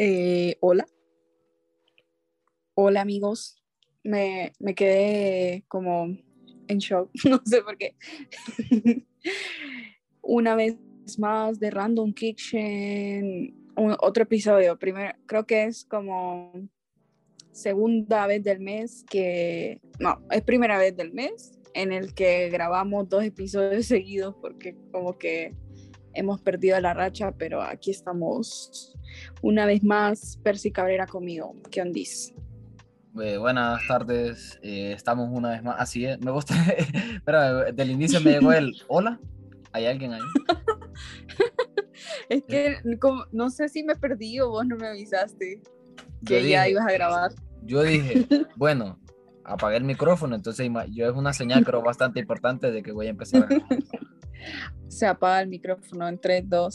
Eh, hola. Hola amigos. Me, me quedé como en shock, no sé por qué. Una vez más de Random Kitchen, un- otro episodio. Primero, creo que es como segunda vez del mes que, no, es primera vez del mes en el que grabamos dos episodios seguidos porque como que hemos perdido la racha, pero aquí estamos una vez más, Percy Cabrera conmigo. ¿Qué ondis? Eh, buenas tardes, eh, estamos una vez más. Así es, me gusta. Pero del inicio me llegó el hola. ¿Hay alguien ahí? Es que como- no sé si me perdí o vos no me avisaste Yo que ya dije- ibas a grabar. Yo dije, bueno, apagué el micrófono, entonces yo es una señal, creo, bastante importante de que voy a empezar. a grabar. Se apaga el micrófono en 3, 2.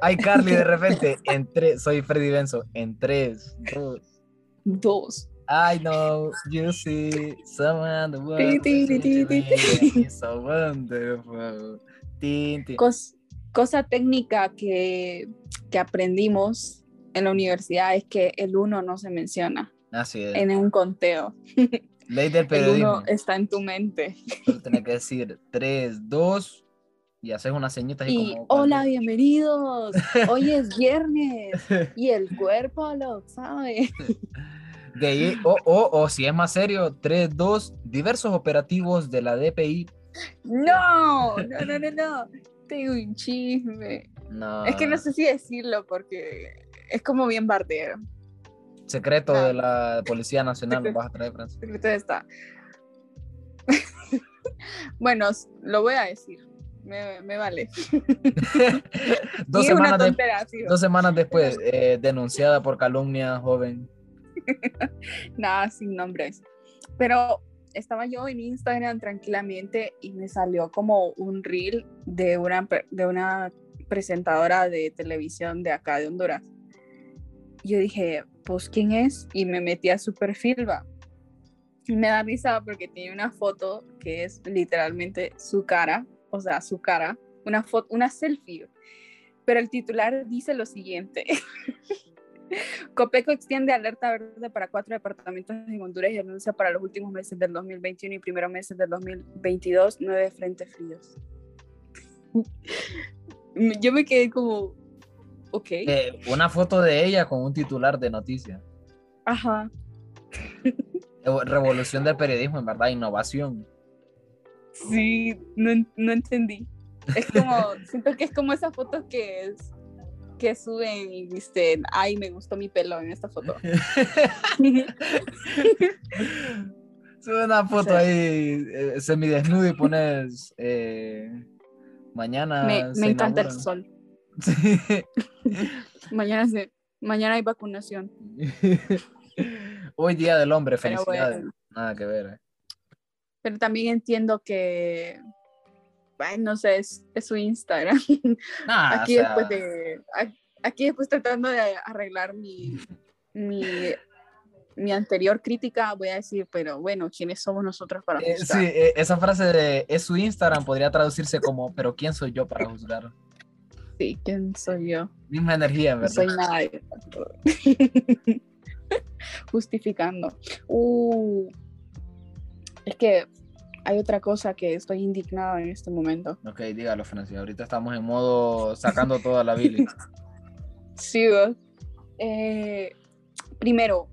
Ay, Carly, de repente, en tres, soy Freddy Benzo, en tres, dos. 2. I know you see someone the world so wonderful. Cos- cosa técnica que, que aprendimos en la universidad es que el 1 no se menciona Así es. en un conteo. Ley del El periodismo. 1 está en tu mente. Tenés que decir 3, 2 y haces una señita así Y como. hola, bienvenidos. Hoy es viernes y el cuerpo lo sabe. De ahí, o, o, o si es más serio, 3, 2, diversos operativos de la DPI. No, no, no, no, no. Tengo un chisme. No. Es que no sé si decirlo porque es como bien bardero. Secreto de la Policía Nacional, lo vas a traer, Francis. Secreto está. bueno, lo voy a decir. Me, me vale. dos, semanas de- tontera, sí. dos semanas después, eh, denunciada por calumnia, joven. Nada, sin nombres. Pero estaba yo en Instagram tranquilamente y me salió como un reel de una, de una presentadora de televisión de acá de Honduras. Yo dije, pues, ¿quién es? Y me metí a su me da risa porque tiene una foto que es literalmente su cara, o sea, su cara, una foto, una selfie. Pero el titular dice lo siguiente. Copeco extiende alerta verde para cuatro departamentos en Honduras y anuncia para los últimos meses del 2021 y primeros meses del 2022 nueve frentes fríos. Yo me quedé como, ok, Eh, una foto de ella con un titular de noticias. ajá, Revolución del periodismo, en verdad, innovación. sí, no, no entendí. Es como, siento que es como esas fotos que es que suben y dicen, ay, me gustó mi pelo en esta foto. Sube una foto ahí eh, semidesnudo y pones eh, mañana. me, encanta el sol. Sí. Mañana, se, mañana hay vacunación. Hoy día del hombre, felicidades. bueno. Nada que ver. eh. Pero también entiendo que, ay, no sé, es, es su Instagram. Nah, aquí o sea, después de, aquí después tratando de arreglar mi, mi, mi anterior crítica, voy a decir, pero bueno, ¿quiénes somos nosotros para eh, juzgar? sí, eh, esa frase de es su Instagram podría traducirse como, pero ¿quién soy yo para juzgar? Sí, ¿quién soy yo? Misma energía, No verdad. soy nadie. Justificando. Uh, es que hay otra cosa que estoy indignada en este momento. Ok, dígalo, Francis. Ahorita estamos en modo sacando toda la bilis. Sí, vos. Eh, primero,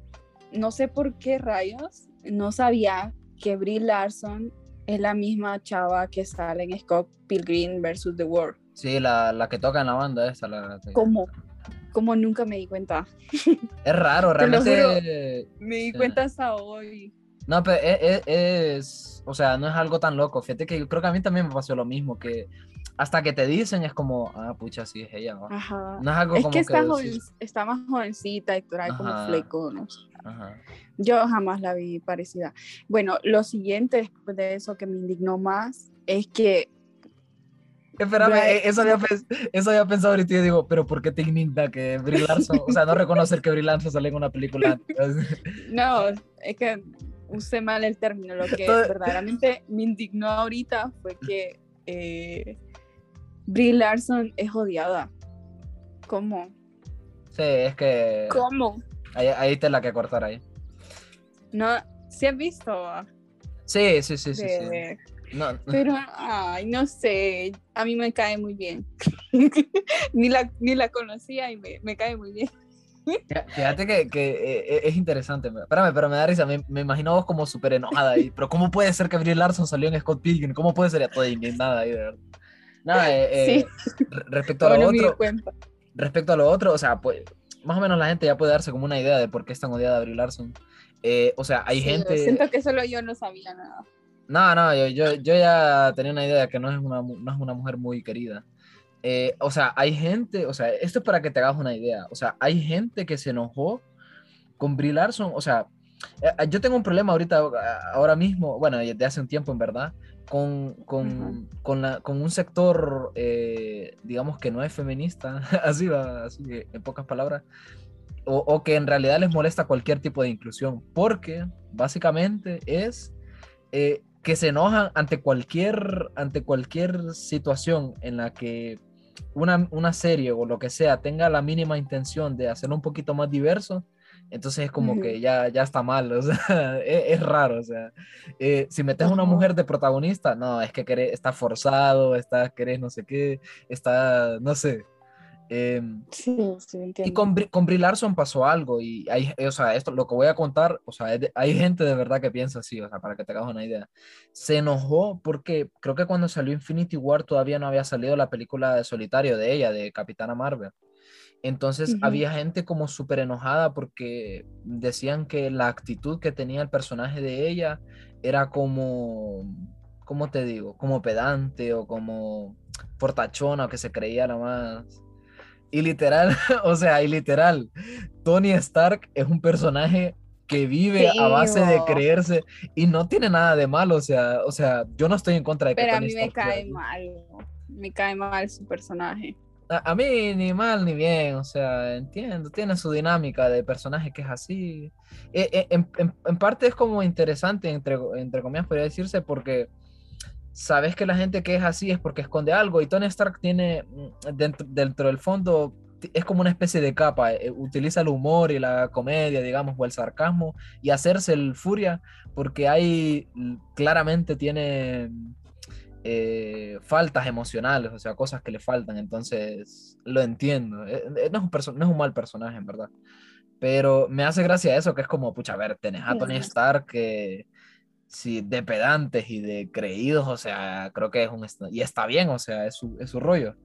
no sé por qué rayos, no sabía que Brie Larson es la misma chava que sale en Scott Pilgrim versus The World. Sí, la, la que toca en la banda esta. La, ¿Cómo? ¿Cómo nunca me di cuenta? Es raro, realmente. Me di cuenta hasta hoy. No, pero es, es- es- o sea, no es algo tan loco. Fíjate que yo creo que a mí también me pasó lo mismo, que hasta que te dicen es como, ah, pucha, sí es ella. va". Ajá. No es algo Es como que está, decís, joven- está más jovencita y trae como Ajá. fleco, ¿no? ajá. Yo jamás la vi parecida. Bueno, lo siguiente después de eso que me indignó más es que Espérame, eh, eso había, pens- eso había pensado ahorita y yo digo, pero ¿por qué te indigna que Brie Larson, o sea, no reconocer que Brie Larson salió en una película? no, es que usé mal el término. Lo que Todo- verdaderamente me indignó ahorita fue que eh, Brie Larson es odiada. ¿Cómo? Sí, es que ¿Cómo? ahí, ahí te la que cortar ahí. No, ¿sí has visto? Sí, sí, sí, sí. sí. De- No, Pero, ay, no sé, a mí me cae muy bien. ni, la, ni la conocía y me, me cae muy bien. Fí- Fíjate que, que, eh, es interesante. me- Espérame, pero me da risa. Me, me imagino vos como súper enojada ahí. Pero ¿cómo puede ser que Brie Larson salió en Scott Pilgrim? ¿Cómo puede ser toda indignada ahí, de verdad? Nada, eh, eh, re- respecto a Bueno, lo di otro, respecto a lo otro, o sea, pues, más o menos la gente ya puede darse como una idea de por qué es tan odiada Brie Larson. Eh, o sea, hay Sí, gente. Siento que solo yo no sabía nada. No, no, yo, yo, yo ya tenía una idea de que no es una, no es una mujer muy querida. Eh, o sea, hay gente, o sea, esto es para que te hagas una idea. O sea, hay gente que se enojó con Brie Larson. O sea, eh, yo tengo un problema ahorita, ahora mismo, bueno, desde hace un tiempo en verdad, con, con, con, la- con un sector, eh, digamos que no es feminista, así va, así en pocas palabras, o, o que en realidad les molesta cualquier tipo de inclusión, porque básicamente es eh, que se enojan ante cualquier, ante cualquier situación en la que una, una serie o lo que sea tenga la mínima intención de hacerlo un poquito más diverso, entonces es como que ya, ya está mal, o sea, es, es raro, o sea, eh, si metes a una mujer de protagonista, no, es que querés- está forzado, está, querés no sé qué, está, no sé. Em, Sí, sí, entiendo. y con, con Brie Larson pasó algo y hay, o sea, esto, lo que voy a contar, o sea, de- hay gente de verdad que piensa así, o sea, para que te hagas una idea. Se enojó porque creo que cuando salió Infinity War todavía no había salido la película de solitario de ella, de Capitana Marvel. Entonces Ujú. había gente como súper enojada porque decían que la actitud que tenía el personaje de ella era como, ¿cómo te digo? Como pedante o como portachona o que se creía la más... Y literal, o sea, y literal, Tony Stark es un personaje que vive a base de creerse y no tiene nada de malo, o sea, o sea, yo no estoy en contra de que Pero a Tony mí me Stark sea cae mal. Me cae mal su personaje. A, a mí ni mal ni bien, o sea, entiendo, tiene su dinámica de personaje que es así. Eh, eh, en, en- en parte es como interesante, entre, entre comillas, podría decirse, porque sabes que la gente que es así es porque esconde algo y Tony Stark tiene mm, dentro, dentro del fondo, es como una especie de capa, eh, utiliza el humor y la comedia, digamos, o el sarcasmo y hacerse el furia, porque ahí claramente tiene eh, faltas emocionales, o sea, cosas que le faltan, entonces lo entiendo. Eh, no, es un perso- no es un mal personaje, en verdad. Pero me hace gracia eso, que es como, pucha, a ver, tenés a Tony. Stark que, sí, de pedantes y de creídos, o sea, creo que es un... Y está bien, o sea, es su, es su rollo.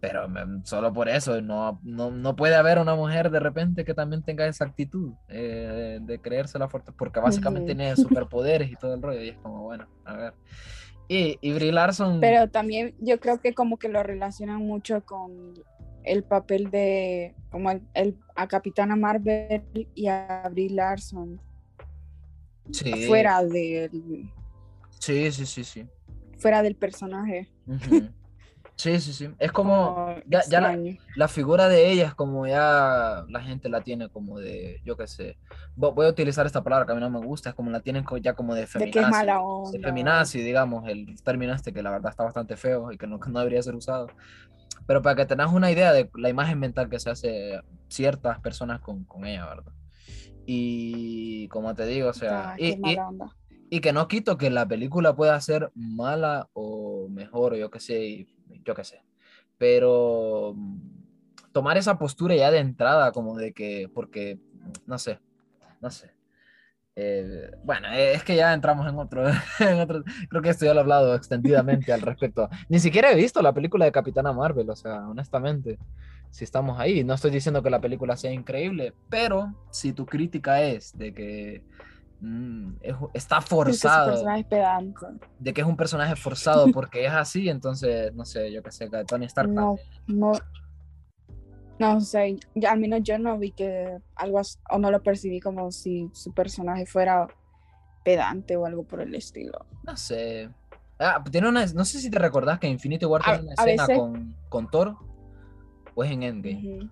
Pero me- solo por eso, no, no, no puede haber una mujer de repente que también tenga esa actitud eh, de creérsela fuerte, porque básicamente tiene superpoderes y todo el rollo, y es como, bueno, a ver. Y, y Brie Larson, Pero también yo creo que como que lo relacionan mucho con el papel de como el, el- a Capitana Marvel y a Brie Larson sí, fuera del sí, sí, sí, sí. fuera del personaje. Ujú. Sí, sí, sí. Es como, Como ya- ya la- la figura de ella es como ya la gente la tiene como de, yo qué sé, vo- voy a utilizar esta palabra que a mí no me gusta, es como la tienen ya como de de que es feminazi, mala de onda. feminazi, digamos, el término este que la verdad está bastante feo y que no, no debería ser usado. Pero para que tengas una idea de la imagen mental que se hace ciertas personas con, con ella, ¿verdad? Y como te digo, o sea, Ah, y, y- y que no quito que la película pueda ser mala o mejor, yo qué sé, yo qué sé. Pero mm, tomar esa postura ya de entrada, como de que, porque, no sé, no sé. Eh, bueno, eh, es que ya entramos en otro, en otro, creo que esto ya lo he hablado extendidamente al respecto. Ni siquiera he visto la película de Capitana Marvel, o sea, honestamente, si estamos ahí, no estoy diciendo que la película sea increíble, pero si tu crítica es de que mm, es- está que forzado. personaje es pedante. De que es un personaje forzado porque es así, entonces, no sé, yo qué sé, que Tony Stark. No, no. No sé, ya, al menos yo no vi que algo o no lo percibí como si su personaje fuera pedante o algo por el estilo. No sé. Ah, tiene una, no sé si te recordás que Infinity War A- tiene una escena veces- con, con Thor. O es en Endgame.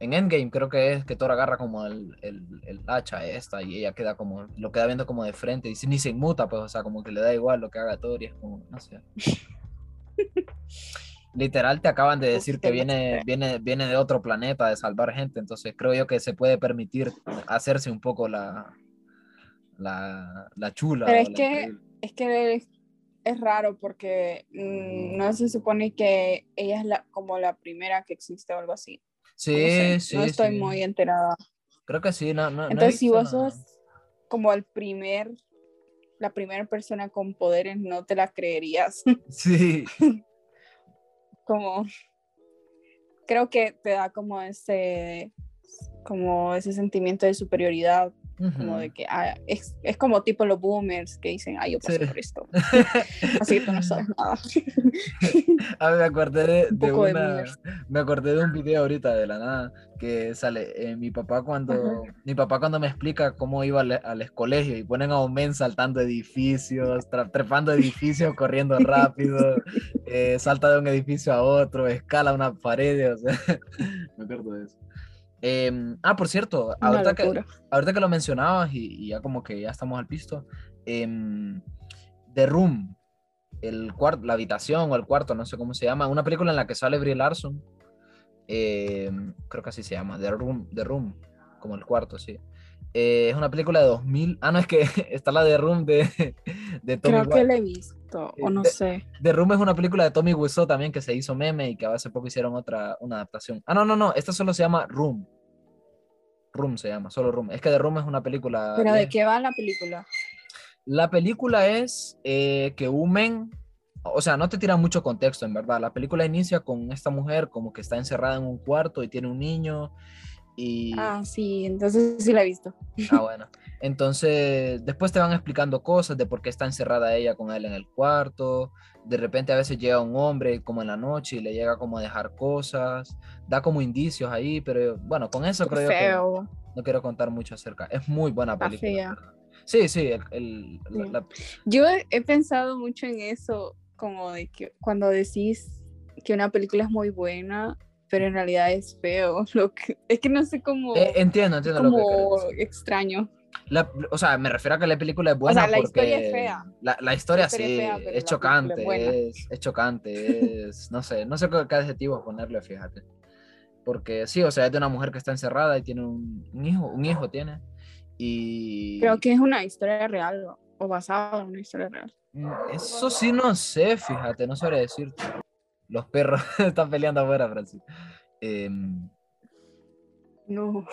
En Endgame creo que es que Thor agarra como el, el, el hacha esta y ella queda como, lo queda viendo como de frente y ni se inmuta, pues, o sea, como que le da igual lo que haga Thor y es como, no sé. Literal te acaban de decir que viene, viene, viene de otro planeta de salvar gente, entonces creo yo que se puede permitir hacerse un poco la, la, la chula. Pero es la que- increíble. Es que es, raro porque mm, no se supone que ella es la, como la primera que existe o algo así. Sí, No sé, sí, no estoy sí. muy enterada. Creo que sí, no, no, no Entonces, si visto vos nada. sos como el primer, la primera persona con poderes, no te la creerías. Sí, como, creo que te da como ese, como ese sentimiento de superioridad, como ujú. de que ah, es, es como tipo los boomers que dicen, ay, yo pasé Sí. por esto. Así que tú no sabes nada. Ah, me acordé de, Un de de una, boomers. me acordé de un video ahorita de la nada que sale eh, mi papá cuando mi papá cuando me explica cómo iba al, al colegio y ponen a un men saltando edificios, trepando edificios, corriendo rápido, eh, salta de un edificio a otro, escala una pared, o sea, me acuerdo de eso. Em, ah, por cierto, ahorita que, ahorita que lo mencionabas y, y ya como que ya estamos al pisto, em, The Room, el la habitación o el cuarto, no sé cómo se llama, una película en la que sale Brie Larson, em, creo que así se llama, The Room, The Room, como el cuarto, sí. Eh, es una película de 2000, ah, no, es que está la The Room de, de Tommy Creo que la he visto, o no De- sé. The Room es una película de Tommy Wiseau también que se hizo meme y que hace poco hicieron otra, una adaptación. Ah, no, no, no, esta solo se llama Room. Room se llama, solo Room. Es que The Room es una película... Pero ¿de qué va la película? La película es eh, que un men, o sea, no te tira mucho contexto, en verdad. La película inicia con esta mujer como que está encerrada en un cuarto y tiene un niño y... Ah, sí, entonces sí la he visto. Ah, bueno. Entonces, después te van explicando cosas de por qué está encerrada ella con él en el cuarto. De repente a veces llega un hombre como en la noche y le llega como a dejar cosas. Da como indicios ahí, pero bueno, con eso creo yo que Feo. no quiero contar mucho acerca. Es muy buena película. Sí, sí, el, el- la- Sí. la- Yo he, he pensado mucho en eso, como de que cuando decís que una película es muy buena, pero en realidad es feo. Lo que, es que no sé cómo, Eh, entiendo, entiendo lo que como querés decir. extraño. La- o sea, me refiero a que la película es buena sea, la porque historia es fea. La, la historia La historia sí, es fea, es chocante, es, es chocante, es, no sé, no sé qué adjetivo ponerle, fíjate. Porque sí, o sea, es de una mujer que está encerrada y tiene un, un hijo, un hijo tiene. Y Creo que es una historia real o- o basada en una historia real. Mm, eso sí no sé, fíjate, no sabría decirte. Los perros están peleando afuera, Francis. Em, No.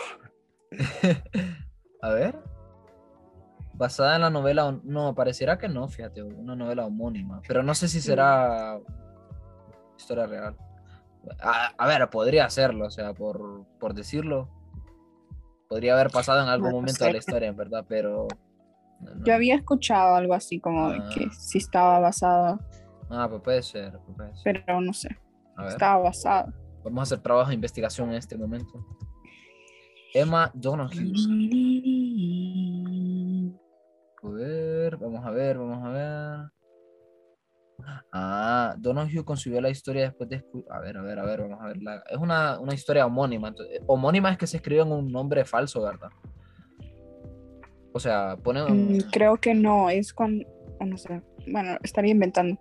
a ver. Basada en la novela, no, pareciera que no, fíjate, una novela homónima, pero no sé si será historia real. A, a ver, podría serlo, o sea, por, por decirlo, podría haber pasado en algún No momento de la historia, en verdad, pero... no, no. Yo había escuchado algo así como de Ah. que sí estaba basada, Ah, pues puede ser, pues puede ser. pero no sé, A ver, estaba basada. vamos a hacer trabajo de investigación en este momento. Emma Donoghue. A ver, vamos a ver, vamos a ver. Ah, Donoghue concibió la historia después de... A ver, a ver, a ver, vamos a ver. la- Es una, una historia homónima. entonces- homónima es que se escribe en un nombre falso, ¿verdad? O sea, pone... un- Mm, creo que no, es o no sé, bueno, estaría inventando.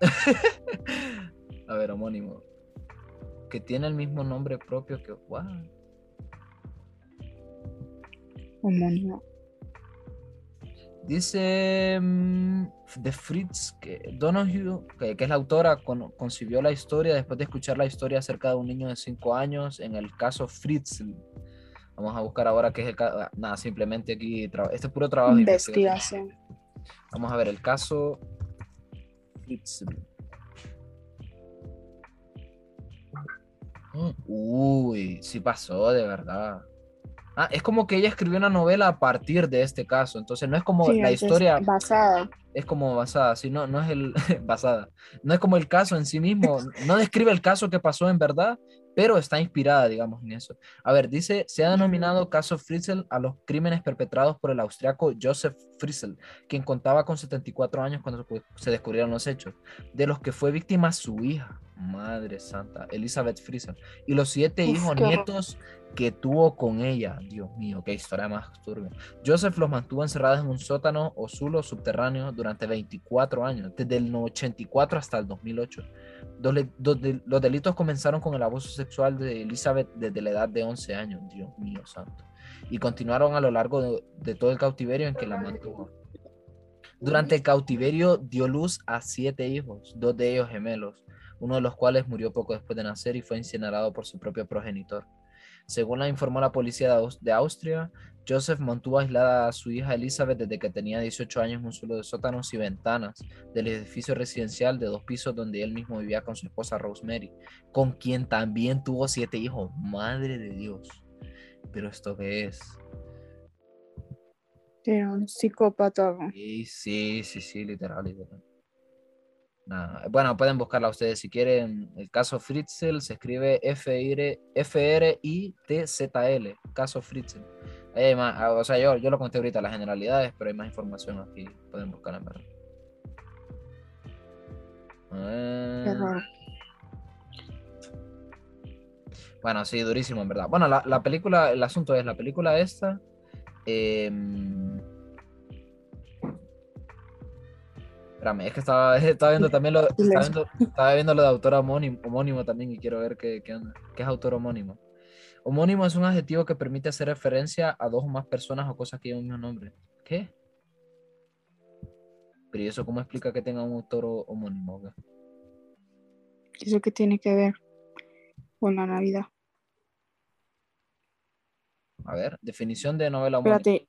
a ver, homónimo. Que tiene el mismo nombre propio que... What? Homónimo. Dice mm, de Fritz que Donoghue, que, que es la autora, con- concibió la historia después de escuchar la historia acerca de un niño de 5 años en el caso Fritz. Vamos a buscar ahora qué es el caso. Nada, simplemente aquí, este es puro trabajo de investigación. Investigación. Vamos a ver el caso Fritz. Uy, sí pasó, de verdad. Ah, es como que ella escribió una novela a partir de este caso, entonces no es como Sí, la es historia basada. es como basada, sí, no, no es el basada, no es como el caso en sí mismo, no describe el caso que pasó en verdad, pero está inspirada, digamos, en eso. A ver, dice, se ha denominado caso Fritzl a los crímenes perpetrados por el austriaco Joseph Fritzl, quien contaba con 74 años cuando se- descubrieron los hechos, de los que fue víctima su hija, madre santa, Elizabeth Fritzl, y los siete hijos nietos que tuvo con ella. Dios mío, qué historia más turbia. Joseph los mantuvo encerrados en un sótano o zulo subterráneo durante 24 años, desde el 84 hasta el 2008. Los, le- dos de- los delitos comenzaron con el abuso sexual de Elizabeth desde la edad de 11 años, Dios mío santo, y continuaron a lo largo de, de todo el cautiverio en que la mantuvo. Durante el cautiverio dio luz a siete hijos, dos de ellos gemelos, uno de los cuales murió poco después de nacer y fue incinerado por su propio progenitor. Según la informó la policía de, Aus- de Austria, Joseph mantuvo aislada a su hija Elizabeth desde que tenía 18 años en un suelo de sótanos y ventanas del edificio residencial de dos pisos donde él mismo vivía con su esposa Rosemary, con quien también tuvo siete hijos. Madre de Dios. Pero esto qué es? Era un psicópata. Sí, sí, sí, sí, literal, literal. Nada, Bueno, pueden buscarla ustedes si quieren. El caso Fritzl se escribe F-R- F-R-I-T-Z-L. Caso Fritzl. Ahí hay más- ah, o sea, yo, yo lo conté ahorita las generalidades, pero hay más información aquí. Pueden buscar en verdad. Bueno, sí, durísimo, en verdad. Bueno, la, la película, el asunto es, la película esta... em, Espérame, es que estaba, estaba viendo también lo, estaba viendo, estaba viendo lo de autor homónimo, homónimo también y quiero ver qué, qué onda. ¿Qué es autor homónimo? Homónimo es un adjetivo que permite hacer referencia a dos o más personas o cosas que llevan el mismo nombre. ¿Qué? Pero ¿y eso cómo explica que tenga un autor ho- homónimo? ¿Eso qué tiene que ver con la Navidad? A ver, definición de novela homónima. Espérate.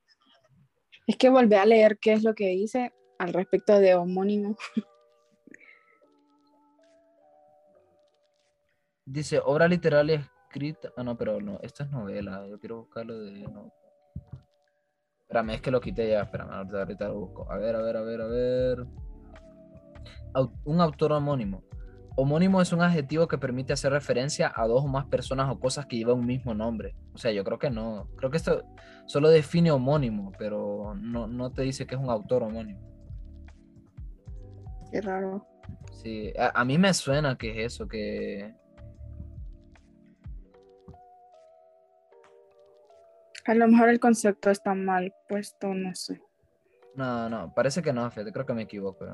Es que volví a leer qué es lo que dice al respecto de homónimo. Dice, obra literaria escrita. Ah, no, pero no, esto es novela. Yo quiero buscarlo de. No. Espérame, es que lo quité ya. Espérame, ahorita, ahorita lo busco. A ver, a ver, a ver, a ver. Un autor homónimo. Homónimo es un adjetivo que permite hacer referencia a dos o más personas o cosas que llevan un mismo nombre. O sea, yo creo que no. Creo que esto solo define homónimo, pero no, no te dice que es un autor homónimo. Qué raro. Sí, a, a mí me suena que es eso, que. A lo mejor el concepto está mal puesto, no sé. No, no, parece que no, fíjate, creo que me equivoco.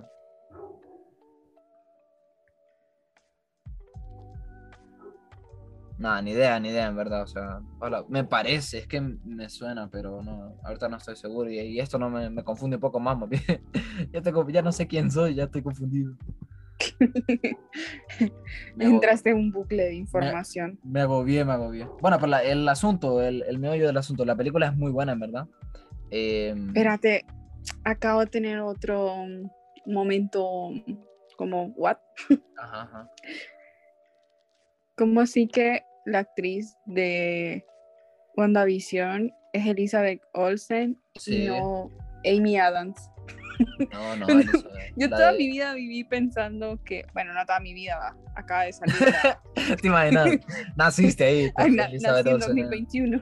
Nada, ni idea, ni idea, en verdad. O sea, hola, me parece, es que me suena, pero no, ahorita no estoy seguro. Y, y esto no me, me confunde un poco más, más bien. ya, tengo- ya no sé quién soy, ya estoy confundido. Me Entraste en un bucle de información. Me agobié, me agobié. Bueno, pero la- el asunto, el, el meollo del asunto, la película es muy buena, en verdad. Eh, Espérate, acabo de tener otro momento como, ¿what? ajá, ajá. ¿Cómo así que la actriz de WandaVision es Elizabeth Olsen Sí. y no Amy Adams? No, no, eso. Yo toda de- mi vida viví pensando que, bueno, no toda mi vida, va, acaba de salir. la- ¿Te imaginas? Naciste ahí. Ay, na- Elizabeth nací en Olsen, ¿eh? 2021.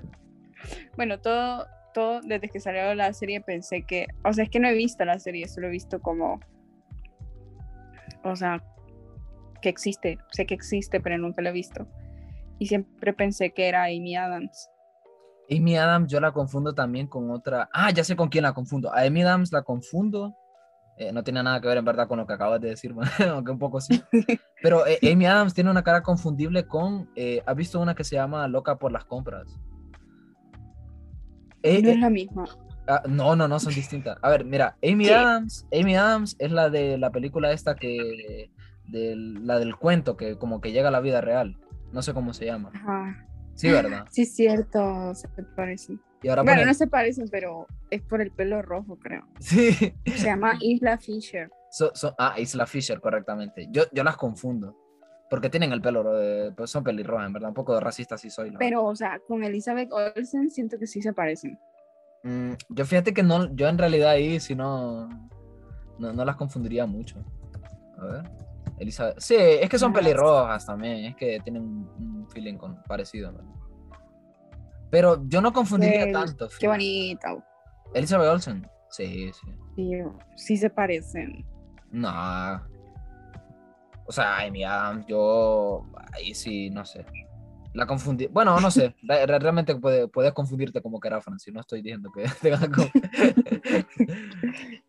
Bueno, todo, todo desde que salió la serie pensé que, o sea, es que no he visto la serie, solo he visto como, o sea, que existe, sé que existe, pero nunca lo he visto. Y siempre pensé que era Amy Adams. Amy Adams yo la confundo también con otra. Ah, ya sé con quién la confundo. A Amy Adams la confundo. eh, no tiene nada que ver en verdad con lo que acabas de decir, aunque un poco sí. Pero eh, Amy Adams tiene una cara confundible con. eh, ¿Has visto una que se llama Loca por las compras? No es la misma. ah, no, no, no, son distintas. A ver, mira, Amy ¿Qué? Adams, Amy Adams es la de la película esta que. del- la del cuento que como que llega a la vida real. No sé cómo se llama. Ajá. Sí, ¿verdad? Sí, cierto, se parecen. Y ahora Bueno, pone- no se parecen, pero es por el pelo rojo, creo. Sí. Se llama Isla Fisher. So- so- ah, Isla Fisher, correctamente. Yo, yo las confundo. Porque tienen el pelo, eh, pues son pelirrojas, en verdad. Un poco racista sí soy. la Pero, o sea, con Elizabeth Olsen siento que sí se parecen. Mm, yo fíjate que no, yo en realidad ahí si no, no, no las confundiría mucho. A ver. Elizabeth. Sí, es que son pelirrojas también, es que tienen un, feeling con, parecido. Pero yo no confundiría tanto. Qué bonita. Elizabeth Olsen. Sí, sí. Sí, sí se parecen. No. O sea, ay, mira, yo ahí sí, no sé. La confundí. Bueno, no sé. re- re- realmente puede- puedes confundirte como quieras, Francis. No estoy diciendo que que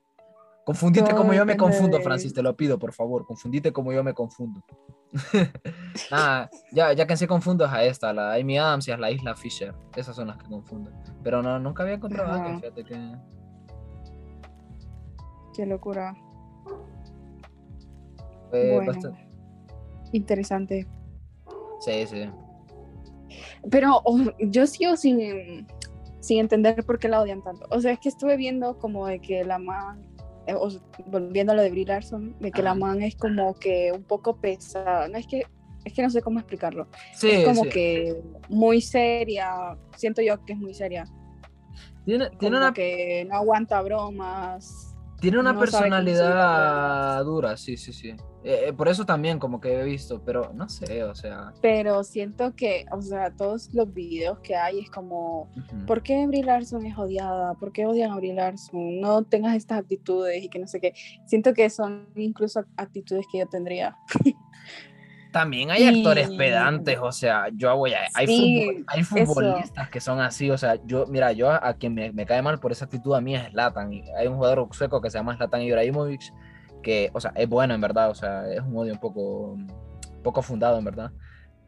Confundite como yo me confundo, Francis. Te lo pido, por favor. Confundite como yo me confundo. Nada, ya, ya que se confundo es a esta, la Amy Adams y a la Isla Fisher. Esas son las que confundo. Pero no, nunca había encontrado a alguien, fíjate que. Qué locura. fue bueno, bastante- interesante. Sí, sí. Pero oh, yo sigo sin, sin entender por qué la odian tanto. O sea, es que estuve viendo como de que la eh, o sea, volviendo a lo de Brie Larson, de que la man es como que un poco pesada. No es que, es que no sé cómo explicarlo. Sí, es como sí. que muy seria. Siento yo que es muy seria. Tiene, tiene Como una que no aguanta bromas. Tiene una no personalidad dura, sí, sí, sí. Eh, eh, por eso también como que he visto, pero no sé, o sea. Pero siento que, o sea, todos los videos que hay es como, ujú. ¿por qué Brie Larson es odiada? ¿Por qué odian a Brie Larson? No tengas estas actitudes y que no sé qué. Siento que son incluso actitudes que yo tendría. También hay actores pedantes, o sea, yo voy a... Hay, Sí, futbol- hay eso. futbolistas que son así, o sea, yo, mira, yo a, a quien me, me cae mal por esa actitud a mí es Zlatan. hay un jugador sueco que se llama Zlatan Ibrahimovic, que, o sea, es bueno en verdad, o sea, es un odio un poco, poco fundado en verdad.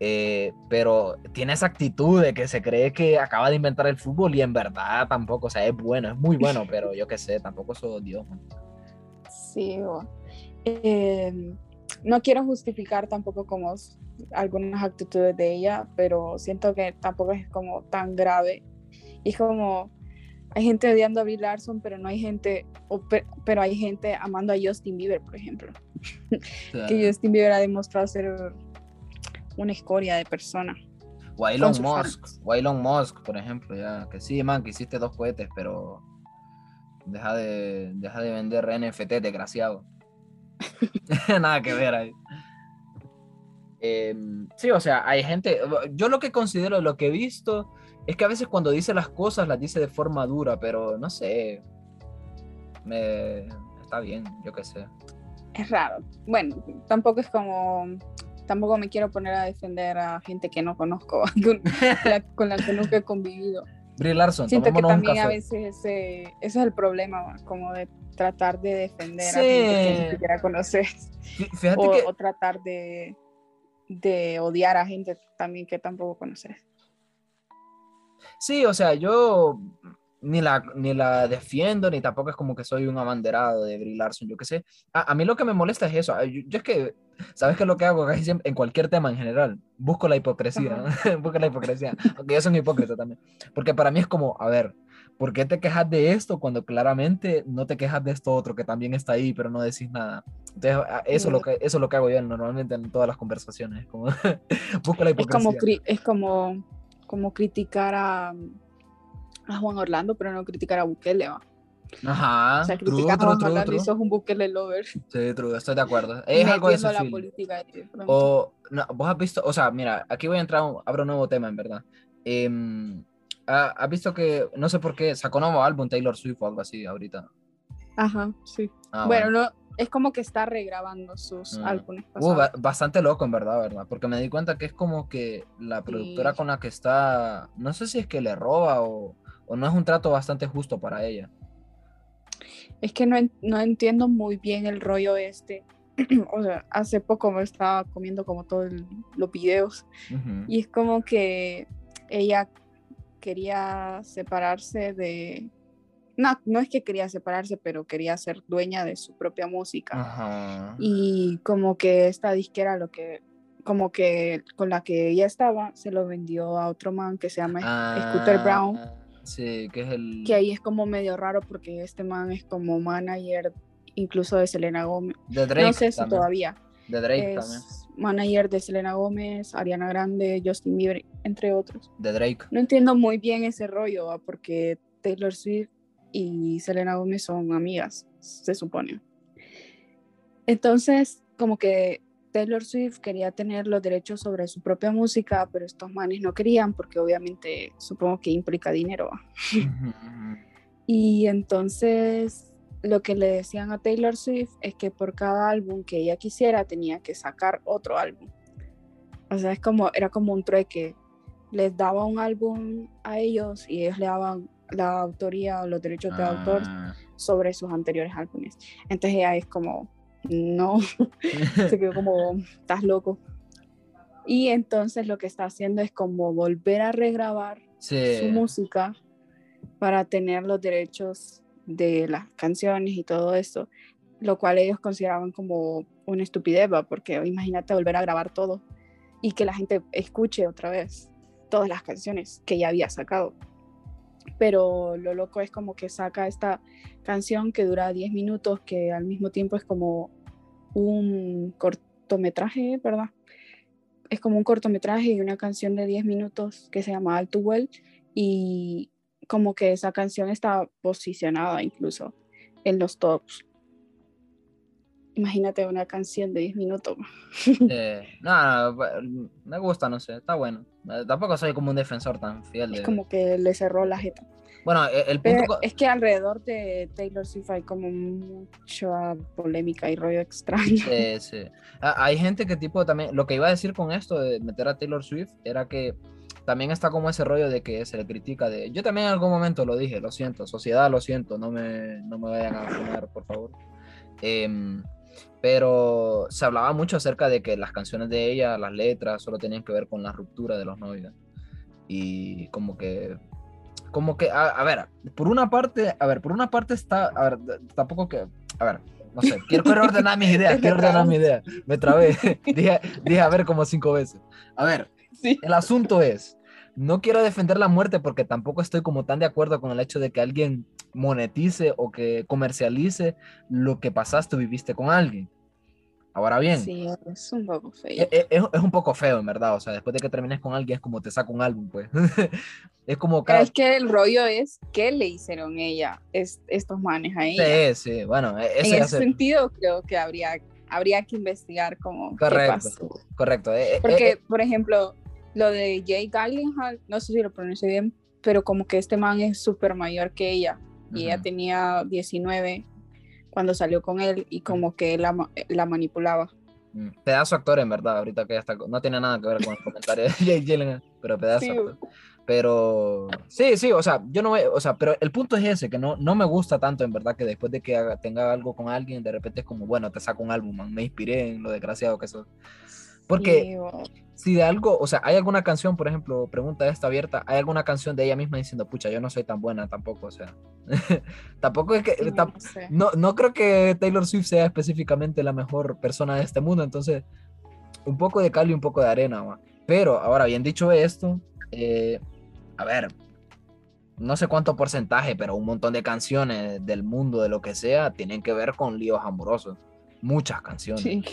Eh, pero tiene esa actitud de que se cree que acaba de inventar el fútbol y en verdad tampoco, o sea, es bueno, es muy bueno, pero yo qué sé, tampoco soy Dios. man. Sí, eh, no quiero justificar tampoco como algunas actitudes de ella, pero siento que tampoco es como tan grave. Y es como, hay gente odiando a Brie Larson, pero no hay gente, o pe- pero hay gente amando a Justin Bieber, por ejemplo. O sea, Que Justin Bieber ha demostrado ser una escoria de persona. O Elon Musk, o Elon Musk, por ejemplo, ya, que sí, man, que hiciste dos cohetes, pero deja de, deja de vender NFT, desgraciado. Nada que ver ahí. Em, sí, o sea, hay gente, yo lo que considero, lo que he visto, es que a veces cuando dice las cosas las dice de forma dura, pero no sé, me, está bien, yo qué sé. Es raro. Bueno, tampoco es como, tampoco me quiero poner a defender a gente que no conozco, con la, con la que nunca he convivido. Brie Larson, Siento que también a veces ese, ese es el problema, como de tratar de defender a Sí. gente que ni siquiera conoces Fí- Fíjate o, que o tratar de, de odiar a gente también que tampoco conoces. Sí, o sea, yo ni la, ni la defiendo, ni tampoco es como que soy un abanderado de Brie Larson, yo qué sé. A, a mí lo que me molesta es eso. Yo, yo es que, ¿sabes qué es lo que hago casi siempre? En cualquier tema en general? Busco la hipocresía, ¿no? Busco la hipocresía. Aunque yo soy un hipócrita también. Porque para mí es como, a ver, ¿por qué te quejas de esto cuando claramente no te quejas de esto otro que también está ahí, pero no decís nada? Entonces, a- eso, es lo que, eso es lo que hago yo normalmente en todas las conversaciones. Como, busco la Es hipocresía. como, cri- es como, como criticar a, a Juan Orlando, pero no criticar a Bukele. ¿va? Ajá. o sea, criticar a Juan Orlando y sos un Bukele lover. Sí, true, estoy de acuerdo. Es algo de pronto. O, no, vos has visto, o sea, mira, aquí voy a entrar, abro un nuevo tema, en verdad. Em, ha- ¿Has visto que, no sé por qué, sacó nuevo álbum Taylor Swift o algo así ahorita? Ajá, sí. Ah, bueno, no, es como que está regrabando sus Mm. álbumes Uh, pasados. ba- bastante loco, en verdad, ¿verdad? Porque me di cuenta que es como que la productora Sí. con la que está, no sé si es que le roba o, o no es un trato bastante justo para ella. Es que no, no entiendo muy bien el rollo este. o sea, hace poco me estaba comiendo como todos los videos y es como que ella quería separarse de... No, no es que quería separarse, pero quería ser dueña de su propia música. Ajá. Y como que esta disquera lo que... Como que con la que ella estaba, se lo vendió a otro man que se llama Scooter Brown. Ah, Sí, que es el... que ahí es como medio raro porque este man es como manager incluso de Selena Gomez. de Drake no sé si también. todavía. De Drake también. Manager de Selena Gómez, Ariana Grande, Justin Bieber, entre otros. De Drake. No entiendo muy bien ese rollo, ¿va? porque Taylor Swift y Selena Gómez son amigas, se supone. Entonces, como que Taylor Swift quería tener los derechos sobre su propia música, pero estos manes no querían porque obviamente supongo que implica dinero. Y entonces lo que le decían a Taylor Swift es que por cada álbum que ella quisiera tenía que sacar otro álbum. O sea, es como, era como un trueque. Les daba un álbum a ellos y ellos le daban la autoría o los derechos de autor Ah. sobre sus anteriores álbumes. Entonces ella es como, no, se quedó como, estás loco. Y entonces lo que está haciendo es como volver a regrabar su Sí. música para tener los derechos de las canciones y todo eso, lo cual ellos consideraban como una estupidez, porque imagínate volver a grabar todo y que la gente escuche otra vez todas las canciones que ya había sacado. Pero lo loco es como que saca esta canción que dura 10 minutos, que al mismo tiempo es como un cortometraje, ¿verdad? Es como un cortometraje y una canción de 10 minutos que se llama All Too Well y como que esa canción está posicionada incluso en los tops. Imagínate una canción de 10 minutos. Eh, no, no, me gusta, no sé, está bueno. Eh, Tampoco soy como un defensor tan fiel Es de... como que le cerró la jeta. Bueno, eh, el Pero punto... co- es que alrededor de Taylor Swift hay como mucha polémica y rollo extraño. Sí, sí. Ah, Hay gente que tipo también, lo que iba a decir con esto de meter a Taylor Swift era que también está como ese rollo de que se le critica de, yo también en algún momento lo dije, lo siento, sociedad, lo siento, no me, no me vayan a fumar, por favor. Em, pero se hablaba mucho acerca de que las canciones de ella, las letras, solo tenían que ver con la ruptura de los novios. Y como que, como que, a, a ver, por una parte, a ver, por una parte está, a ver, tampoco que, a ver, no sé, quiero, quiero ordenar mis ideas, quiero ordenar mis ideas. Me trabé, dije, dije a ver como cinco veces. A ver, Sí. el asunto es, no quiero defender la muerte porque tampoco estoy como tan de acuerdo con el hecho de que alguien monetice o que comercialice lo que pasaste o viviste con alguien. Ahora bien, Sí, es un poco feo. e- e- es, es un poco feo, en verdad. O sea, después de que termines con alguien es como te saca un álbum, pues. es como Pero cada... es que el rollo es qué le hicieron ella, es, estos manes a ella. Sí, sí, bueno, e- eso en ese sentido creo que habría, habría que investigar como qué Correcto. pasó. Correcto. eh, Porque, eh, por ejemplo, lo de Jay Gyllenhaal, no sé si lo pronuncio bien, pero como que este man es súper mayor que ella y ella Ujú. tenía 19 cuando salió con él y como que la, la manipulaba. mm, pedazo actor, en verdad, ahorita que ya está... No tiene nada que ver con el comentario de Jake Gyllenhaal, pero pedazo Sí, actor. Pero sí, sí, o sea, yo no, o sea, pero el punto es ese, que no, no me gusta tanto, en verdad, que después de que haga- tenga algo con alguien, de repente es como, bueno, te saco un álbum, man, me inspiré en lo desgraciado que sos. Porque Sí, o- si de algo, o sea, hay alguna canción, por ejemplo, pregunta esta abierta, hay alguna canción de ella misma diciendo, pucha, yo no soy tan buena tampoco, o sea, tampoco es que, sí, no sé. no, no creo que Taylor Swift sea específicamente la mejor persona de este mundo, entonces un poco de cal y un poco de arena, ma. pero ahora bien dicho esto, eh, a ver, no sé cuánto porcentaje, pero un montón de canciones del mundo, de lo que sea, tienen que ver con líos amorosos, muchas canciones. Sí.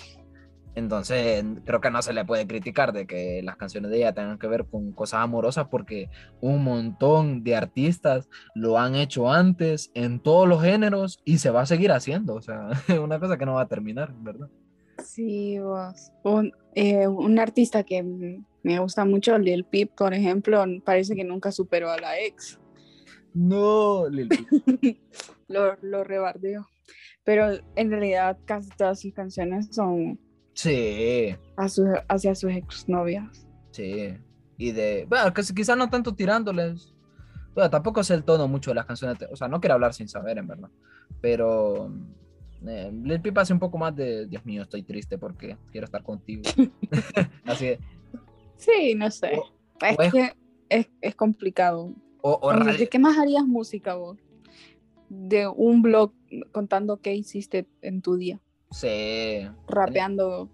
Entonces, creo que no se le puede criticar de que las canciones de ella tengan que ver con cosas amorosas porque un montón de artistas lo han hecho antes en todos los géneros y se va a seguir haciendo. O sea, es una cosa que no va a terminar, ¿verdad? Sí, vos. Un, eh, un artista que me gusta mucho, Lil Peep, por ejemplo, parece que nunca superó a la ex. No, Lil Peep. Lo, lo rebardeo. Pero en realidad casi todas sus canciones son Sí, a su- hacia sus exnovias. sí. Y de, bueno, quizás no tanto tirándoles. Bueno, tampoco sé el tono mucho de las canciones. O sea, no quiero hablar sin saber, en verdad. Pero eh, Lil Peep hace un poco más de, Dios mío, estoy triste porque quiero estar contigo. Así es. Sí, no sé. O- es o es- que es, es complicado. O, o Entonces, radio- ¿De qué más harías música vos? De un blog contando qué hiciste en tu día, Sí, rapeando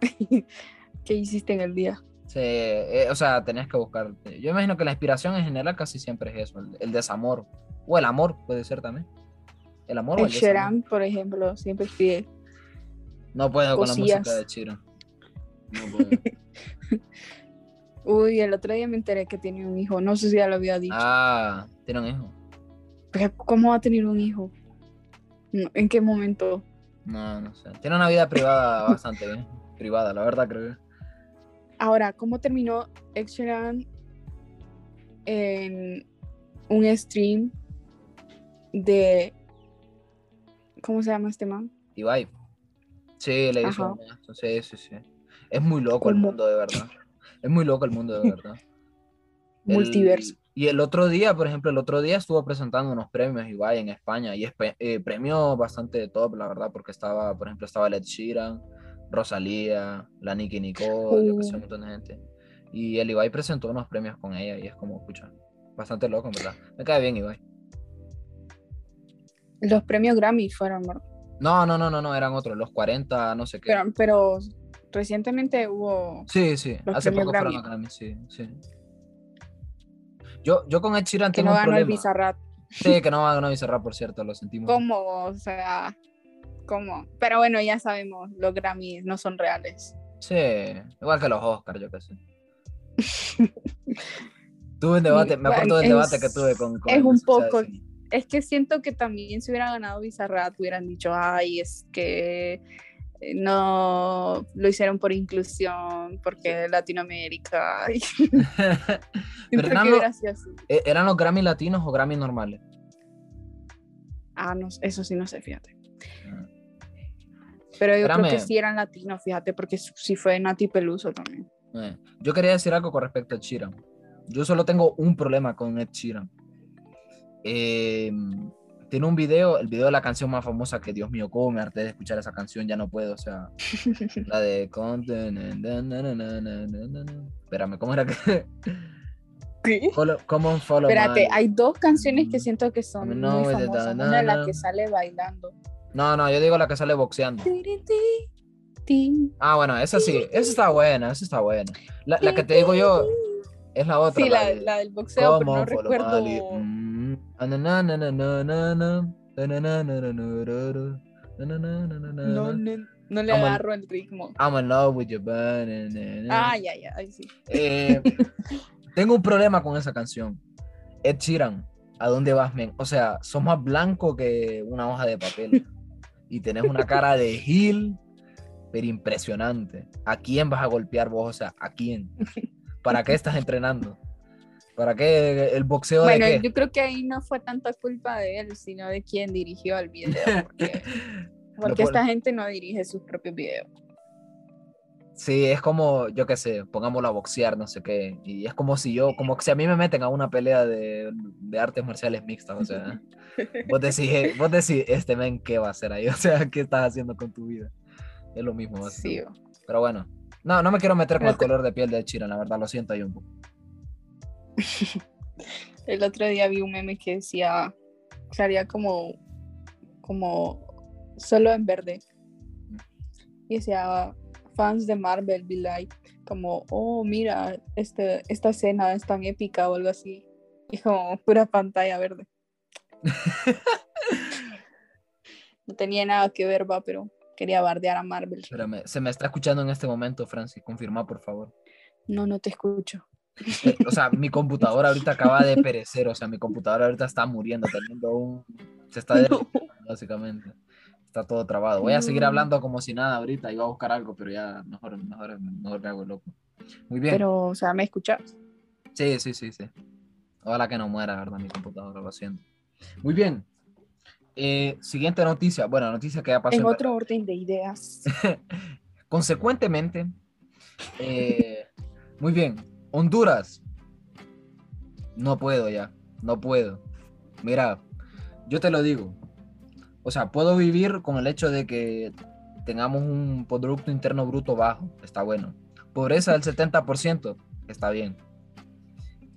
qué hiciste en el día. sí, eh, o sea, tenías que buscar. Yo imagino que la inspiración en general casi siempre es eso, el, el desamor. O el amor puede ser también. El amor o El el desamor. Sheeran, por ejemplo, siempre escribe No puedo con la música de Chiro. No puedo. Uy, el otro día me enteré que tiene un hijo. No sé si ya lo había dicho. ah, tiene un hijo. Pero ¿cómo va a tener un hijo? ¿En qué momento? No, no sé. Tiene una vida privada bastante bien. Privada, la verdad creo. Ahora, ¿cómo terminó Sheeran en un stream de... ¿Cómo se llama este man? Ibai. Sí, le hizo un Sí, sí, sí. Es muy loco el mundo, de verdad. Es muy loco el mundo, de verdad. El- Multiverso. Y el otro día, por ejemplo, el otro día estuvo presentando unos premios Ibai en España y es eh, premio bastante top, la verdad, porque estaba, por ejemplo, estaba Led Sheeran, Rosalía, la Nicki Nicole, yo que sé, un montón de gente. Y el Ibai presentó unos premios con ella y es como, escucha, bastante loco, verdad. Me cae bien Ibai. Los premios Grammy fueron, ¿no? No, no, no, no, no, eran otros, los 40, no sé qué. pero, pero recientemente hubo... Sí, sí, Los hace poco fueron Grammy. a Grammy, sí, sí. Yo, yo con Ed Sheeran Que tengo no ganó el. Bizarrap. Sí, que no ganó Bizarrap, por cierto, lo sentimos. ¿Cómo? O sea, ¿cómo? Pero bueno, ya sabemos, los Grammys no son reales. Sí, igual que los Oscars, yo qué sé. tuve un debate, me acuerdo del Es- debate que tuve con, con es un poco-. Es que siento que también si hubiera ganado Bizarrap, hubieran dicho, ay, es que no lo hicieron por inclusión, porque Latinoamérica. Pero eran, lo-. ¿e- ¿Eran los Grammy latinos o Grammy normales? Ah, no, eso sí no sé, fíjate. Ah. Pero yo creo que sí eran latinos, fíjate, porque sí fue Nati Peluso también. Eh, Yo quería decir algo con respecto a Sheeran. Yo solo tengo un problema con Ed Sheeran. Eh, tiene un video, el video de la canción más famosa que Dios mío, cómo me harté de escuchar esa canción, ya no puedo, o sea, la de. Espérame, ¿cómo era que? ¿Qué? Follow- Come on, follow Espérate, my- hay dos canciones que siento que son know muy famosas. da, Una la que sale bailando. No, no, yo digo la que sale boxeando. Ah, bueno, esa sí, esa está buena, esa está buena. La, la que te digo yo es la otra. Sí, la, de- la del boxeo, pero no recuerdo. my no, le agarro el ritmo. I'm in love with your body. Na, na. Ah, ya, ya, sí. Tengo un problema con esa canción. Ed Sheeran, ¿a dónde vas, men? O sea, sos más blanco que una hoja de papel. y tenés una cara de Gil, pero impresionante. ¿A quién vas a golpear vos? O sea, ¿a quién? ¿Para qué estás entrenando? ¿Para qué el boxeo Bueno, de qué? yo creo que ahí no fue tanta culpa de él, sino de quien dirigió el video. Porque, porque esta gente no dirige sus propios videos. Sí, es como, yo qué sé, pongámoslo a boxear, no sé qué. Y es como si yo, como si a mí me meten a una pelea de, de artes marciales mixtas, o sea. Vos decís, eh, vos decís, este men, ¿qué va a hacer ahí? O sea, ¿qué estás haciendo con tu vida? Es lo mismo, Sí. Pero bueno, no, no me quiero meter con el color de piel de Chiran, la verdad, lo siento ahí un poco. El otro día vi un meme que decía, salía como, como solo en verde. Y decía, fans de Marvel be like, como, oh, mira, este, esta escena es tan épica o algo así. Y como pura pantalla verde. no tenía nada que ver, va, pero quería bardear a Marvel. Espérame, se me está escuchando en este momento, Francis, confirma, por favor. No, no te escucho. Eh, o sea, mi computadora ahorita acaba de perecer, o sea, mi computadora ahorita está muriendo, teniendo un... Se está derritiendo, básicamente. Está todo trabado. Voy a seguir No. hablando como si nada ahorita, iba a buscar algo, pero ya mejor, mejor, mejor me hago loco. Muy bien. Pero, o sea, ¿me escuchas? Sí, sí, sí, sí. Ojalá que no muera, ¿verdad? Mi computadora, lo siento. Muy bien. Eh, siguiente noticia. Bueno, noticia que ya pasó. En en otro orden de ideas. Consecuentemente, eh, muy bien, Honduras. No puedo ya, no puedo. Mira, yo te lo digo. O sea, puedo vivir con el hecho de que tengamos un Producto Interno Bruto bajo, está bueno. Pobreza del 70%, está bien.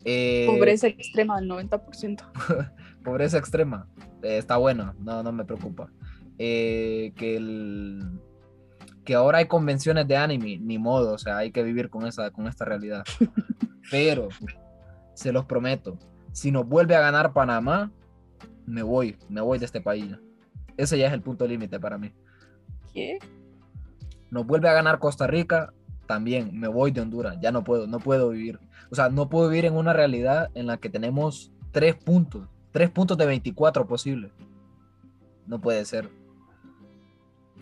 Eh, Pobreza extrema del 90%. pobreza extrema. eh, está bueno, no, no me preocupa. Eh, que el que ahora hay convenciones de anime, ni modo, o sea, hay que vivir con esa, con esta realidad. Pero, se los prometo, si nos vuelve a ganar Panamá, me voy, me voy de este país. Ese ya es el punto límite para mí. ¿Qué? nos vuelve a ganar Costa Rica, también me voy de Honduras, ya no puedo, no puedo vivir. O sea, no puedo vivir en una realidad en la que tenemos tres puntos, tres puntos de 24 posibles. No puede ser.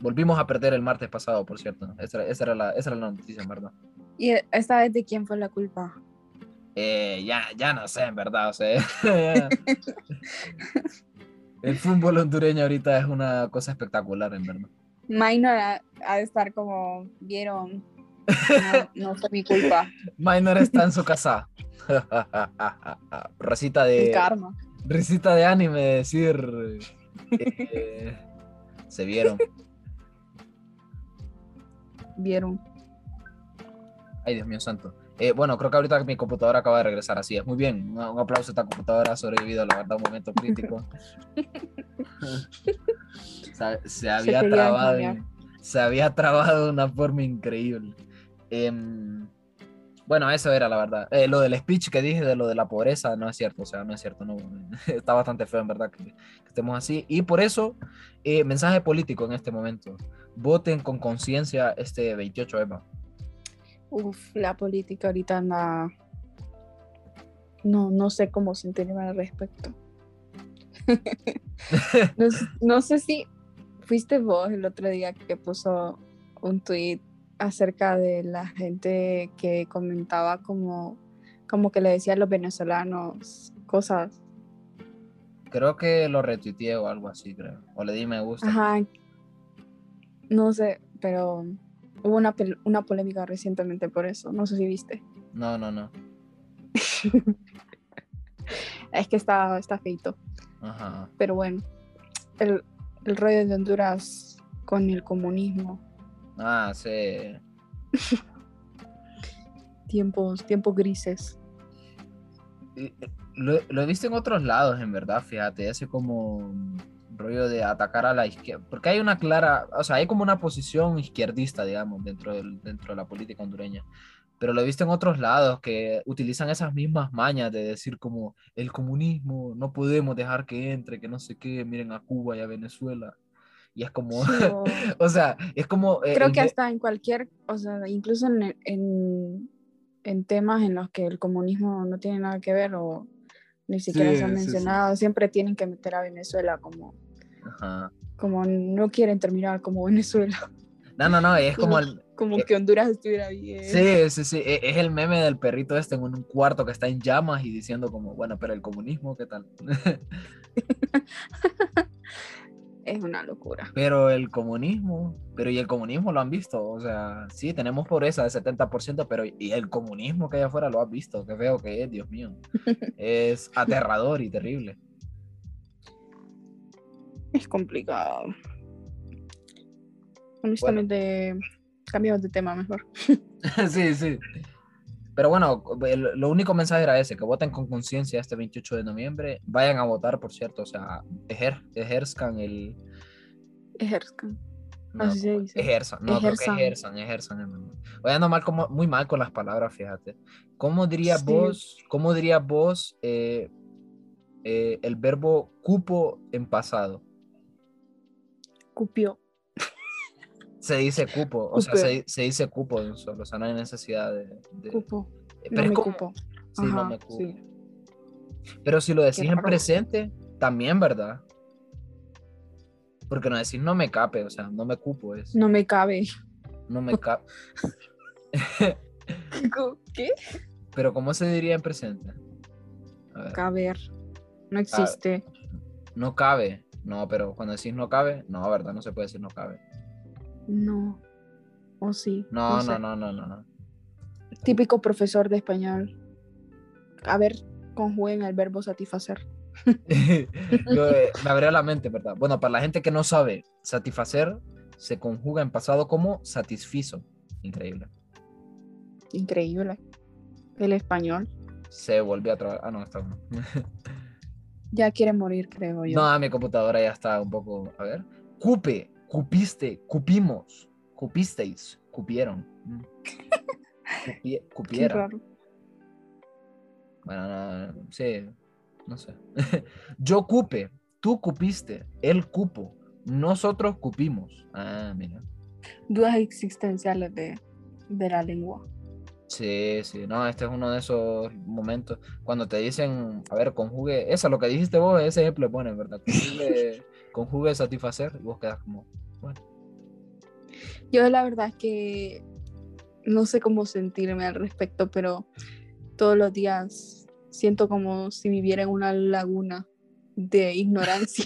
Volvimos a perder el martes pasado, por cierto. Esa, esa era, la, esa era la noticia, en verdad. ¿Y esta vez de quién fue la culpa? Eh, ya, ya no sé, en verdad. O sea, el fútbol hondureño ahorita es una cosa espectacular, en verdad. Minor ha, ha de estar como, vieron, no, no fue mi culpa, Minor está en su casa. Risita el de, karma. risita de anime, decir. eh, se vieron. Vieron. Ay, Dios mío santo. Eh, bueno, creo que ahorita mi computadora acaba de regresar, así es. Muy bien, un, un aplauso a esta computadora, ha sobrevivido, la verdad, un momento crítico. O sea, se había quería trabado, se había trabado de una forma increíble. Em, bueno, eso era la verdad. Eh, lo del speech que dije de lo de la pobreza no es cierto, o sea, no es cierto, no, está bastante feo en verdad que, que estemos así. Y por eso, eh, mensaje político en este momento. Voten con conciencia este 28 Eva. Uf, la política ahorita anda. No, no sé cómo sentirme al respecto. no, no sé si fuiste vos el otro día que puso un tweet acerca de la gente que comentaba como, como que le decía a los venezolanos cosas. Creo que lo retuiteé o algo así, creo. O le di me gusta. Ajá. No sé, pero hubo una, una polémica recientemente por eso. No sé si viste. No, no, no. Es que está, está feito. Ajá. Pero bueno, el, el rollo de Honduras con el comunismo, Ah, sí. tiempos, tiempos grises. Eh, Lo, lo he visto en otros lados, en verdad, fíjate, ese como rollo de atacar a la izquierda, porque hay una clara, o sea, hay como una posición izquierdista, digamos, dentro, del, dentro de la política hondureña, pero lo he visto en otros lados que utilizan esas mismas mañas de decir como el comunismo, no podemos dejar que entre, que no sé qué, miren a Cuba y a Venezuela, y es como, Sí, o- o sea, es como... eh, creo que de- hasta en cualquier, o sea, incluso en, en, en temas en los que el comunismo no tiene nada que ver o ni siquiera Sí, se han sí. mencionado, siempre tienen que meter a Venezuela como, Ajá. como no quieren terminar como Venezuela, No, no, no, es como el, como Eh, que Honduras estuviera bien. Sí, sí, sí. e- Es el meme del perrito este en un cuarto que está en llamas y diciendo como, bueno, pero el comunismo, ¿qué tal? Es una locura. pero el comunismo, pero y el comunismo lo han visto, o sea, sí, tenemos pobreza de 70%, pero y el comunismo que hay afuera lo has visto, qué feo que es, Dios mío. Es aterrador y terrible. Es complicado. Honestamente, cambiamos de tema mejor. sí, sí. Pero bueno, el- lo único mensaje era ese, que voten con conciencia este 28 de noviembre. Vayan a votar, por cierto, o sea, ejer- ejerzcan el... Ejerzcan. no, Así se como- dice. Ejerzan, no, creo Ejerzan. que ejerzan, ejerzan. Voy ando mal como, muy mal con las palabras, fíjate. ¿Cómo dirías Sí. vos, cómo dirías vos eh, eh, el verbo cupo en pasado? Cupió. Se dice cupo, o sea, se, se dice cupo de un solo, o sea, no hay necesidad de... de- Cupo. pero No es me como- cupo. Sí, no Ajá, me cupo. sí. Pero si lo decís en presente, también, ¿verdad? Porque no decís no me cape, o sea, no me cupo, es No me cabe. no me cape. ¿Qué? Pero ¿cómo se diría en presente? A ver, Caber. No existe. no cabe. No, pero cuando decís no cabe, no, ¿verdad? No se puede decir no cabe. No. O sí. No, no, sé. no, no, no. no. Típico profesor de español. A ver, conjuguen el verbo satisfacer. Lo, eh, me abrió la mente, ¿verdad? Bueno, para la gente que no sabe, satisfacer se conjuga en pasado como satisfizo. Increíble. Increíble. El español. Se volvió a trabajar. Ah, no, está bueno. Ya quiere morir, creo yo. No, mi computadora ya está un poco. A ver. Cupe, cupiste, cupimos, cupisteis, cupieron. Mm. Qué cupieron. raro. Bueno, no, sí, no sé. Yo cupe, tú cupiste, él cupo, nosotros cupimos. Ah, mira. dudas existenciales de, de la lengua. Sí, sí, no, este es uno de esos momentos cuando te dicen, a ver, conjugue, eso lo que dijiste vos, ese ejemplo es bueno, en verdad, conjugue, conjugue satisfacer y vos quedas como, bueno, Yo la verdad es que no sé cómo sentirme al respecto, pero todos los días siento como si viviera en una laguna de ignorancia.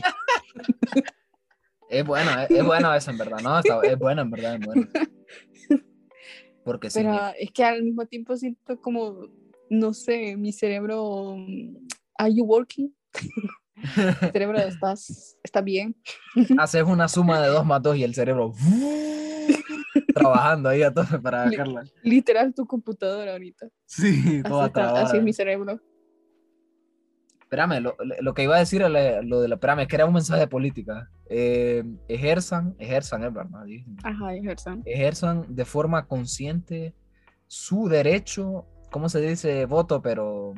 es bueno, es, es bueno eso en verdad, no, Está- es bueno en verdad, es bueno. Porque sí, pero es que al mismo tiempo siento como, no sé, mi cerebro, mm, ¿are you working? Mi cerebro, ¿estás, está bien? haces una suma de dos más dos y el cerebro trabajando ahí a tope para sacarla. Literal tu computadora ahorita. Sí, Así, toda está- trabada. así es mi cerebro. Espérame, lo, lo que iba a decir, lo de la, espérame, es que era un mensaje de política. Eh, ejerzan, ejerzan, es verdad. Ajá, Gerson. ejerzan de forma consciente su derecho, ¿cómo se dice? Voto, pero,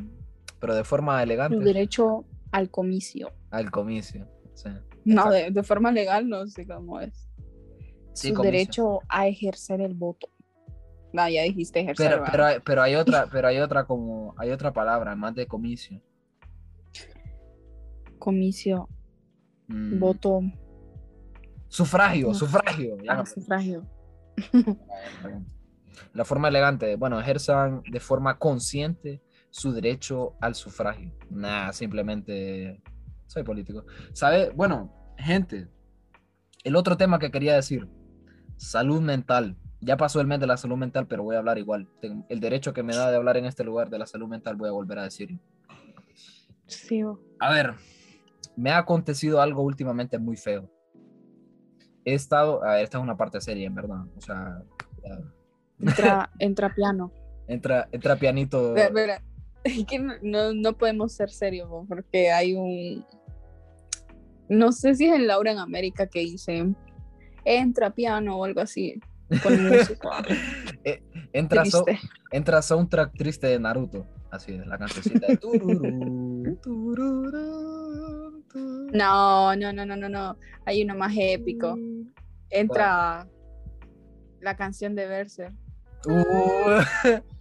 pero de forma elegante derecho al comicio. al comicio. sí. No, de, de forma legal no sé cómo es. Sí, Su comicio. derecho a ejercer el voto. No, ya dijiste ejercer. Pero, pero, hay- pero hay otra, pero hay otra como, hay otra palabra, más de comicio. Comicio, Mm, voto, Sufragio, No. sufragio. ya ah, sufragio. La forma elegante, bueno, ejerzan de forma consciente su derecho al sufragio. Nada, simplemente soy político. ¿Sabe? Bueno, gente, el otro tema que quería decir, salud mental. Ya pasó el mes de la salud mental, pero voy a hablar igual. El derecho que me da de hablar en este lugar de la salud mental voy a volver a decir. Sí, A ver, me ha acontecido algo últimamente muy feo. He estado, a ver, esta es una parte seria, en verdad. O sea, ya, entra, entra piano. entra, entra pianito. Espera. Es que no, no, podemos ser serios, porque hay un. No sé si es en Laura en América que dice entra piano o algo así. Con música. entra, so- entra soundtrack triste de Naruto. Así es, la cancioncita de tururú, tururú, tururú. No, no, no, no, no, no. Hay uno más épico. Entra la canción de Berser. Uh,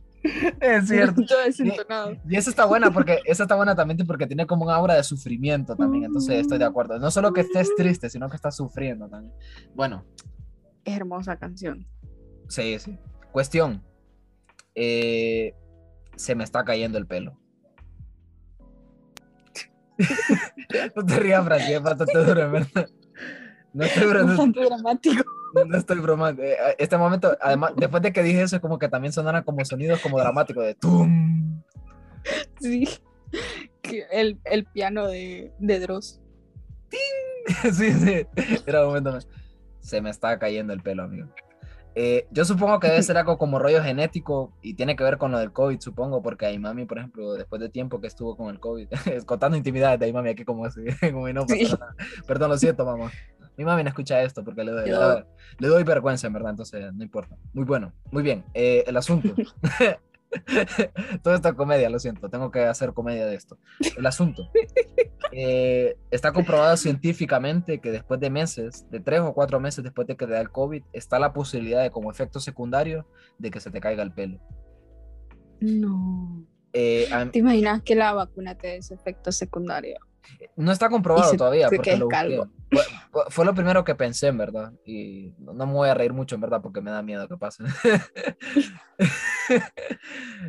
es cierto. Todo desentonado. Y esa está buena porque esa está buena también porque tiene como un aura de sufrimiento también. Entonces estoy de acuerdo. No solo que estés triste, sino que estás sufriendo también. Bueno, Es hermosa canción. sí, sí. Cuestión. Eh, se me está cayendo el pelo. no te rías, Francis, es bastante duro, verdad. No estoy, Bastante dramático. no estoy bromando. Eh, Este momento, además, después de que dije eso, es como que también sonaran como sonidos como dramáticos de tum. Sí. El, el piano de, de Dross. sí, sí. Era un momento. Se me está cayendo el pelo, amigo. Eh, yo supongo que debe ser algo como rollo genético y tiene que ver con lo del COVID, supongo, porque a mi mami, por ejemplo, después de tiempo que estuvo con el COVID, contando intimidades de mi mami aquí como así, como no Sí. Perdón, lo siento, mamá. Mi mami no escucha esto porque le doy, Yo- le, le doy vergüenza, en verdad, entonces no importa. Muy bueno, muy bien. Eh, el asunto. Todo esto es comedia, lo siento, tengo que hacer comedia de esto. El asunto. Eh, está comprobado científicamente que después de meses, de tres o cuatro meses después de que te da el COVID, está la posibilidad de como efecto secundario de que se te caiga el pelo. No. Eh, ¿Te imaginas que la vacuna te dé ese efecto secundario? No está comprobado se- todavía se porque lo. Fue, fue- lo primero que pensé, en verdad. Y no me voy a reír mucho, en verdad, porque me da miedo que pase.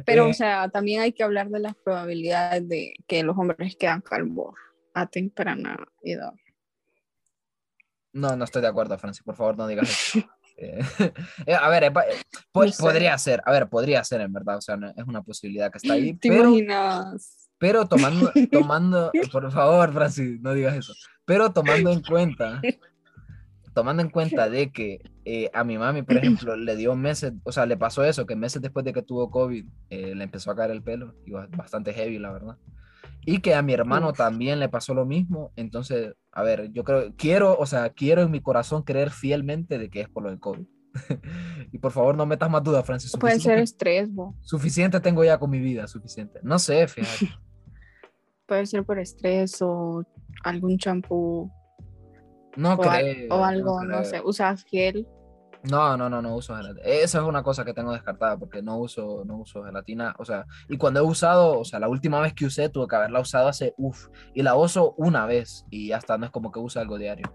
Pero, Eh, o sea, también hay que hablar de las probabilidades de que los hombres quedan calvos a temprana edad. No, no estoy de acuerdo, Francis, por favor, no digas eso. Eh, eh, a ver, eh, eh, po- No sé. podría ser, a ver, podría ser en verdad, o sea, no- es una posibilidad que está ahí, ¿Te pero, imaginas? Pero tomando, tomando, por favor, Francis, no digas eso, pero tomando en cuenta, tomando en cuenta de que eh, a mi mami, por ejemplo, le dio meses, o sea, le pasó eso, que meses después de que tuvo COVID, eh, le empezó a caer el pelo, y ba- bastante heavy, la verdad. Y que a mi hermano también le pasó lo mismo, entonces, a ver, yo creo, quiero, o sea, quiero en mi corazón creer fielmente de que es por lo del COVID. y por favor, no metas más dudas, Francis. Puede ser estrés, bo. suficiente tengo ya con mi vida, suficiente. No sé, fíjate. Puede ser por estrés o algún champú No o, al- creo. o algo, no, sé. Usas gel. No, no, no, no uso gelatina. Esa es una cosa que tengo descartada porque no uso, no uso gelatina. O sea, y cuando he usado, o sea, la última vez que usé tuve que haberla usado hace, uff, y la uso una vez y ya está, no es como que uso algo diario.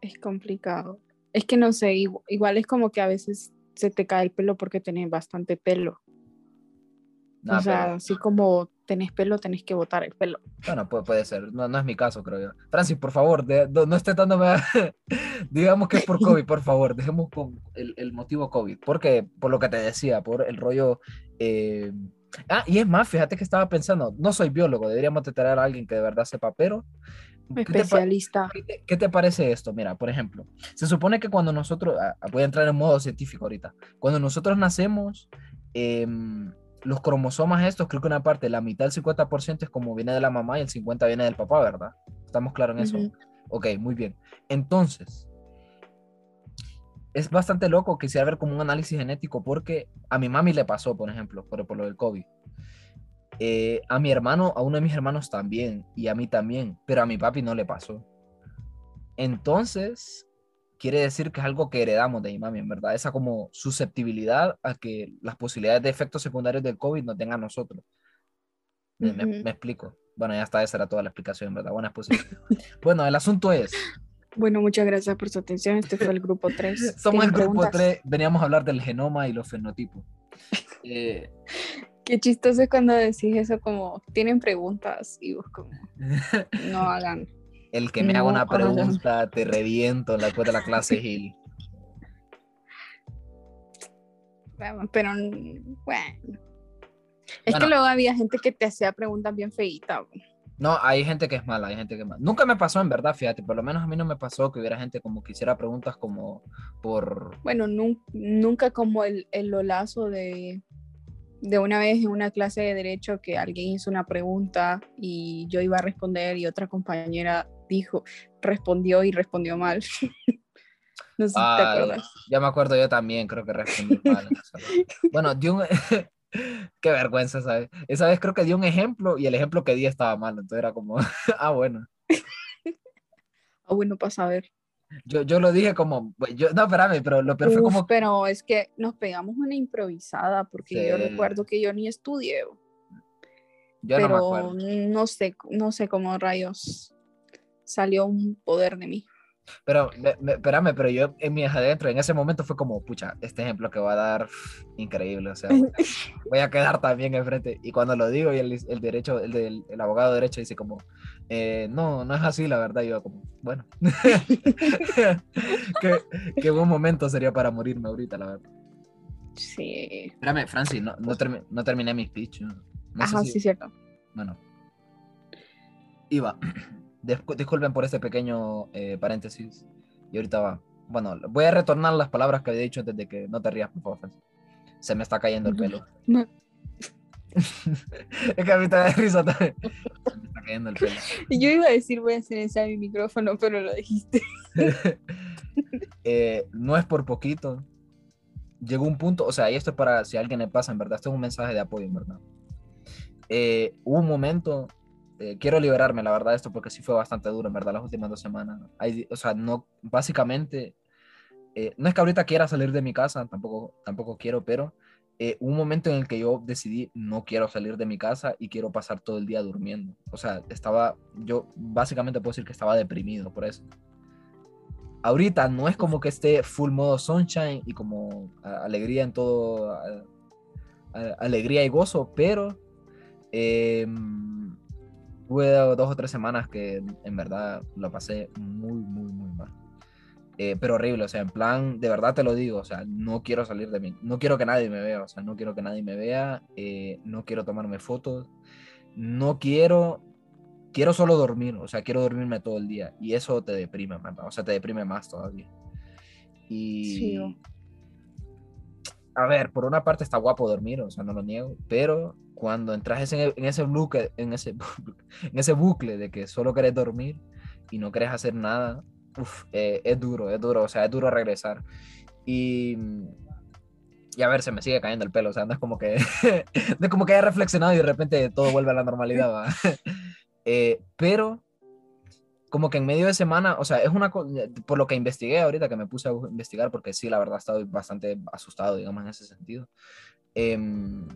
Es complicado. Es que no sé, igu- igual, es como que a veces se te cae el pelo porque tenés bastante pelo. Nah, o sea, pero- así como tenés pelo, tenés que botar el pelo. Bueno, puede, puede ser. No, no es mi caso, creo yo. Francis, por favor, de- no, no esté dándome. a- Digamos que es por COVID, por favor. Dejemos con el, el motivo COVID. Porque, por lo que te decía, por el rollo. eh, Ah, y es más, fíjate que estaba pensando. No soy biólogo, deberíamos de traer a alguien que de verdad sepa, pero. ¿qué te pa- Especialista. ¿Qué te, qué te parece esto? Mira, por ejemplo, se supone que cuando nosotros, ah, voy a entrar en modo científico ahorita, cuando nosotros nacemos, em, los cromosomas estos, creo que una parte, la mitad, el 50% es como viene de la mamá y el 50% viene del papá, ¿verdad? ¿Estamos claros en eso? Ujú. Ok, muy bien. Entonces, es bastante loco quisiera ver como un análisis genético porque a mi mami le pasó, por ejemplo, por, por lo del COVID. Eh, a mi hermano, a uno de mis hermanos también, y a mí también, pero a mi papi no le pasó. Entonces, quiere decir que es algo que heredamos de mi mami, en verdad, esa como susceptibilidad a que las posibilidades de efectos secundarios del COVID nos tengan nosotros. Me, me- Ujú. me explico. Bueno, ya está, esa era toda la explicación, ¿verdad? Buena exposición. bueno, el asunto es, Bueno, muchas gracias por su atención. Este fue el grupo 3. somos el grupo 3, veníamos a hablar del genoma y los fenotipos. Eh, Qué chistoso es cuando decís eso como, tienen preguntas y vos como, no hagan. El que me haga una pregunta, te reviento en la después de la clase, Gil. Pero, mm, bueno. Es Bueno. que luego había gente que te hacía preguntas bien feitas. No, hay gente que es mala, hay gente que es mala. Nunca me pasó en verdad, fíjate, por lo menos a mí no me pasó que hubiera gente como que hiciera preguntas como por... Bueno, nun- nunca como el, el lolazo de, de una vez en una clase de derecho que alguien hizo una pregunta y yo iba a responder y otra compañera dijo, respondió y respondió mal. no sé si te Ah, acuerdas. Ya me acuerdo yo también, creo que respondí mal. Bueno, di un... Qué vergüenza, ¿sabes? Esa vez creo que di un ejemplo y el ejemplo que di estaba mal, entonces era como, ah, bueno. Ah, bueno, para ver. Yo, yo lo dije como, pues, yo, no, espérame, pero lo peor fue como, Pero es que nos pegamos una improvisada porque yo Sí. recuerdo que yo ni estudié, yo no me pero acuerdo. no sé, no sé cómo rayos salió un poder de mí. Pero, me- me- espérame, pero yo en mi adentro, en ese momento fue como, pucha, este ejemplo que va a dar, increíble, o sea, voy a, voy a quedar también enfrente. Y cuando lo digo, y el, el derecho, el, del- el abogado de derecho dice como, eh, no, no es así, la verdad. Y yo como, bueno, qué, qué buen momento sería para morirme ahorita, la verdad. Sí. Espérame, Francis, no, no, termi- no terminé mi speech. No, Ajá, si- sí, cierto. Bueno. Iba. Discu- Disculpen por este pequeño eh, paréntesis. Y ahorita va. Bueno, voy a retornar las palabras que había dicho antes de que no te rías, por favor. Se me está cayendo el pelo. No. es que a mí te da risa también. Se me está cayendo el pelo. Yo iba a decir voy a silenciar mi micrófono, pero lo dijiste. Eh, no es por poquito. Llegó un punto, o sea, y esto es para si a alguien le pasa, en verdad, esto es un mensaje de apoyo, en verdad. Eh, hubo un momento, eh, quiero liberarme, la verdad, esto porque sí fue bastante duro, en verdad, las últimas dos semanas. Hay, o sea, no, básicamente, eh, no es que ahorita quiera salir de mi casa, tampoco, tampoco quiero, pero eh, un momento en el que yo decidí, no quiero salir de mi casa y quiero pasar todo el día durmiendo. O sea, estaba, yo básicamente puedo decir que estaba deprimido por eso ahorita no es como que esté full modo sunshine y como alegría en todo, a- a- alegría y gozo, pero eh, tuve dos o tres semanas que en verdad lo pasé muy, muy, muy mal. Eh, pero horrible, o sea, en plan, de verdad te lo digo, o sea, no quiero salir de mí, no quiero que nadie me vea, o sea, no quiero que nadie me vea, eh, no quiero tomarme fotos, no quiero quiero solo dormir, o sea, quiero dormirme todo el día y eso te deprime, o sea, te deprime más todavía. Y Sí, a ver, por una parte está guapo dormir, o sea, no lo niego, pero cuando entras en, en ese bucle, en ese, en ese bucle de que solo querés dormir y no querés hacer nada, uf, eh, es duro, es duro, o sea, es duro regresar. Y, y a ver, se me sigue cayendo el pelo, o sea, no es como que, no es como que haya reflexionado y de repente todo vuelve a la normalidad, ¿va? Eh, pero como que en medio de semana, o sea, es una por lo que investigué ahorita que me puse a investigar, porque sí, la verdad, estaba bastante asustado, digamos, en ese sentido. Em,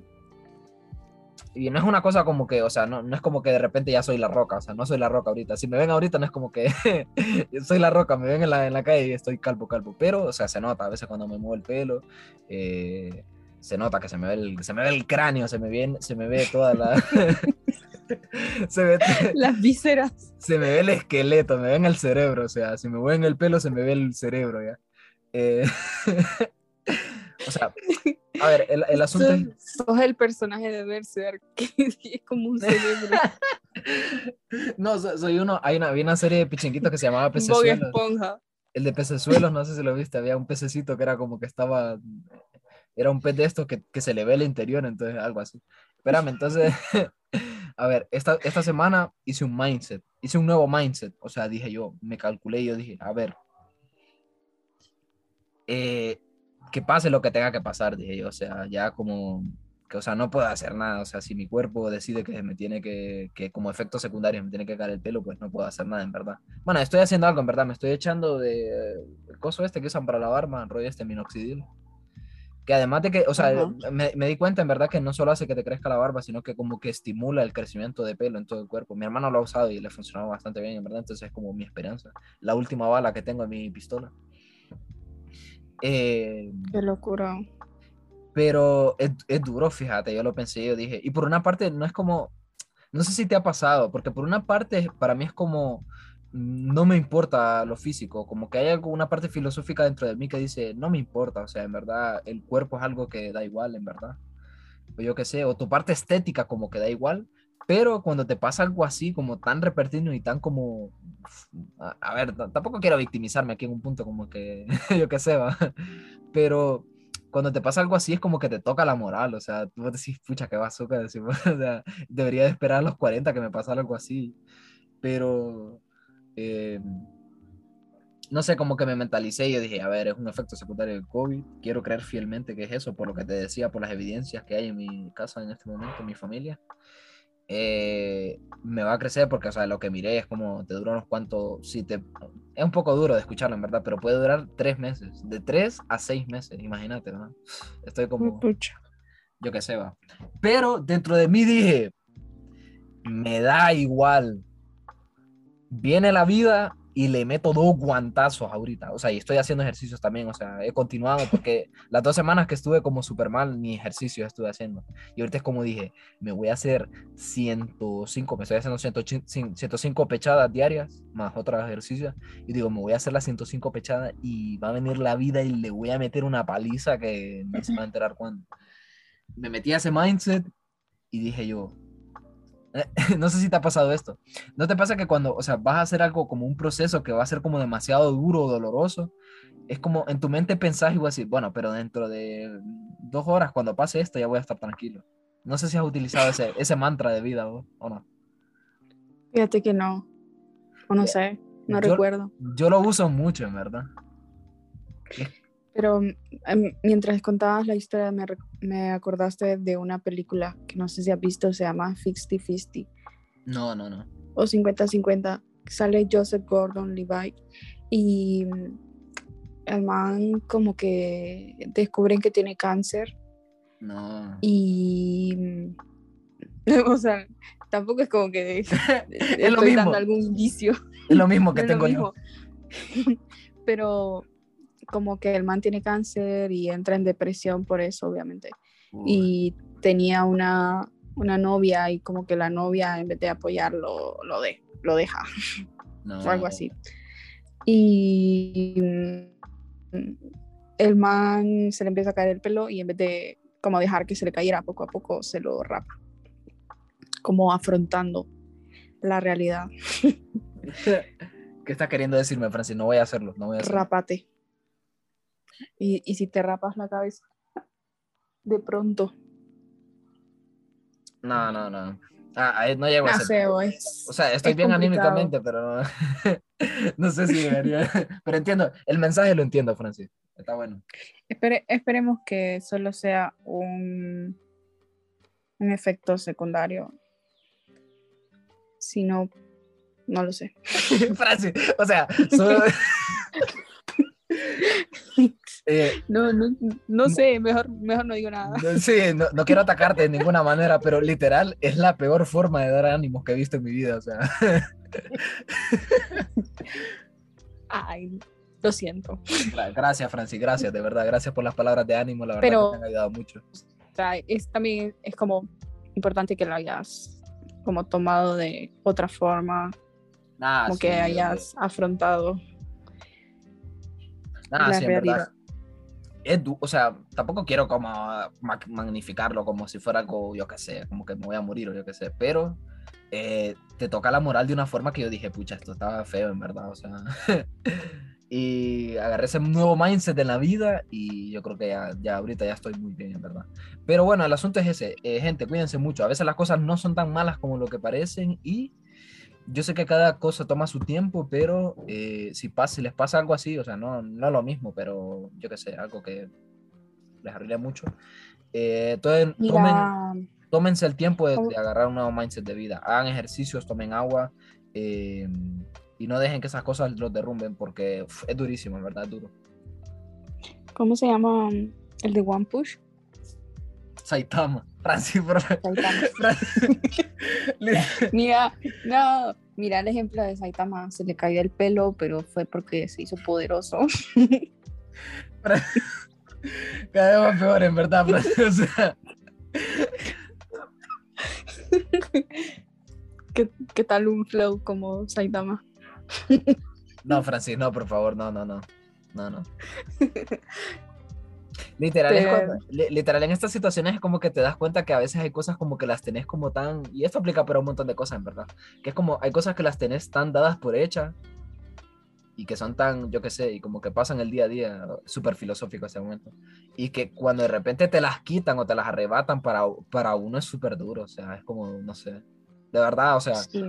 y no es una cosa como que, o sea, no, no es como que de repente ya soy la roca, o sea, no soy la roca ahorita. Si me ven ahorita, no es como que soy la roca, me ven en la, en la calle y estoy calvo, calvo. Pero, o sea, se nota a veces cuando me muevo el pelo, eh, se nota que se me ve el, se me ve el cráneo, se me, ve, se me ve toda la. se, ve, Las vísceras. se me ve el esqueleto, me ve en el cerebro, o sea, si me voy en el pelo, se me ve el cerebro ya. Eh, o sea, a ver, el, el asunto es. Sos, sos el personaje de Berserk, que es como un cerebro. No, so- soy uno. Hay una, había una serie de pichinguitos que se llamaba Bob Pecesuelos. Esponja. El de Pecesuelos, no sé si lo viste. Había un pececito que era como que estaba. Era un pez de estos que, que se le ve el interior, entonces algo así. Espérame, entonces. A ver, esta, esta semana hice un mindset. Hice un nuevo mindset. O sea, dije yo, me calculé y yo dije, a ver. eh, que pase lo que tenga que pasar, dije yo. O sea, ya como que, o sea, no puedo hacer nada. O sea, si mi cuerpo decide que me tiene que, que como efecto secundario me tiene que caer el pelo, pues no puedo hacer nada, en verdad. Bueno, estoy haciendo algo, en verdad. Me estoy echando de el coso este que usan para la barba, rollo este minoxidil. Que además de que, o sea, me, me di cuenta en verdad que no solo hace que te crezca la barba, sino que como que estimula el crecimiento de pelo en todo el cuerpo. Mi hermano lo ha usado y le ha funcionado bastante bien, en verdad. Entonces es como mi esperanza. La última bala que tengo en mi pistola. Eh, Qué locura. pero es, es duro, fíjate, yo lo pensé, yo dije, y por una parte no es como, no sé si te ha pasado, porque por una parte para mí es como, no me importa lo físico, como que hay algo, una parte filosófica dentro de mí que dice, no me importa, o sea, en verdad el cuerpo es algo que da igual, en verdad, o yo qué sé, o tu parte estética como que da igual, pero cuando te pasa algo así, como tan repentino y tan como, a, a ver, tampoco quiero victimizarme aquí en un punto como que, yo qué sé, va, pero cuando te pasa algo así es como que te toca la moral, o sea, tú decís, pucha, qué bazooka, decimos, o sea, debería de esperar a los 40 que me pasara algo así, pero, eh, no sé, como que me mentalicé y yo dije, a ver, es un efecto secundario del COVID, quiero creer fielmente que es eso, por lo que te decía, por las evidencias que hay en mi casa en este momento, en mi familia, eh, me va a crecer porque, o sea, lo que miré es como te dura unos cuantos, si te, es un poco duro de escucharlo, en verdad, pero puede durar tres meses, de tres a seis meses, imagínate, ¿no? Estoy como, yo qué sé, va. Pero dentro de mí dije, me da igual, viene la vida y le meto dos guantazos ahorita, o sea, y estoy haciendo ejercicios también, o sea, he continuado porque las dos semanas que estuve como súper mal, ni ejercicio estuve haciendo. Y ahorita es como dije, me voy a hacer 105, me estoy haciendo 105, 105 pechadas diarias, más otros ejercicios, y digo, me voy a hacer las 105 pechadas y va a venir la vida y le voy a meter una paliza que ni se va a enterar cuándo. Me metí a ese mindset y dije yo, no sé si te ha pasado esto. ¿No te pasa que cuando, o sea, vas a hacer algo como un proceso que va a ser como demasiado duro o doloroso? Es como en tu mente pensás y vas a decir, bueno, pero dentro de dos horas, cuando pase esto, ya voy a estar tranquilo. No sé si has utilizado ese, ese mantra de vida o, o no. Fíjate que no. O no sé, no Yo- recuerdo. Yo lo uso mucho, en verdad. Pero em, mientras contabas la historia me, me acordaste de una película que no sé si has visto, se llama 50-50 No, no, no. o 50-50. Sale Joseph Gordon Levi y mm, el man como que descubren que tiene cáncer No. y mm, o sea, tampoco es como que lo estoy mismo. dando algún indicio. Es lo mismo que es lo tengo yo. Pero como que el man tiene cáncer y entra en depresión por eso, obviamente. Uy, Y tenía una, una novia y como que la novia en vez de apoyarlo, lo, de, lo deja no. o algo así. Y mm, el man se le empieza a caer el pelo y en vez de como dejar que se le cayera poco a poco, se lo rapa. Como afrontando la realidad. ¿Qué está queriendo decirme, Francis? No voy a hacerlo, no voy a hacerlo. Rápate. Y, y si te rapas la cabeza, de pronto. No, no, no. Ah, ahí no llego a punto. pues. O sea, estoy es bien complicado. anímicamente, pero no, no sé si debería. Pero entiendo, el mensaje lo entiendo, Francis. Está bueno. Espere- esperemos que solo sea un, un efecto secundario. Si no, No lo sé. Francis, o sea, solo- Eh, No, no, no sé, mejor, mejor no digo nada. sí, no, no quiero atacarte de ninguna manera, pero literal es la peor forma de dar ánimos que he visto en mi vida. O sea, Ay, lo siento. gra- gracias, Francis, gracias, de verdad, gracias por las palabras de ánimo, la verdad Pero- que me han ayudado mucho. O sea, es también es como importante que lo hayas como tomado de otra forma, Nah, como sí, que hayas afrontado Nah, la sí, en verdad. Es du- o sea, tampoco quiero como ma- magnificarlo como si fuera algo, yo qué sé, como que me voy a morir o yo qué sé, pero eh, te toca la moral de una forma que yo dije, pucha, esto estaba feo en verdad, o sea. y agarré ese nuevo mindset en la vida y yo creo que ya, ya ahorita ya estoy muy bien en verdad. Pero bueno, el asunto es ese, eh, gente, cuídense mucho, a veces las cosas no son tan malas como lo que parecen y yo sé que cada cosa toma su tiempo, pero eh, si, pasa, si les pasa algo así, o sea, no, no lo mismo, pero yo qué sé, algo que les arruine mucho, eh, entonces, tomen, tómense el tiempo de, agarrar un nuevo mindset de vida, hagan ejercicios, tomen agua eh, y no dejen que esas cosas los derrumben porque uf, es durísimo, en verdad, es duro. ¿cómo se llama el de One Push? Saitama, Francis, por favor. Saitama. Mira, no, mira el ejemplo de Saitama, se le caía el pelo, pero fue porque se hizo poderoso. Cada vez más peor, en verdad, Francis, o sea, ¿Qué, qué tal un flow como Saitama? No, Francis, no, por favor, no, no, no. No, no. Literal, cuando- li- literal, en estas situaciones es como que te das cuenta que a veces hay cosas como que las tenés como tan, y esto aplica para un montón de cosas, en verdad, que es como, hay cosas que las tenés tan dadas por hechas y que son tan, yo qué sé, y como que pasan el día a día, súper filosófico ese momento, y que cuando de repente te las quitan o te las arrebatan para, para uno es súper duro, o sea, es como, no sé, de verdad, o sea, Sí.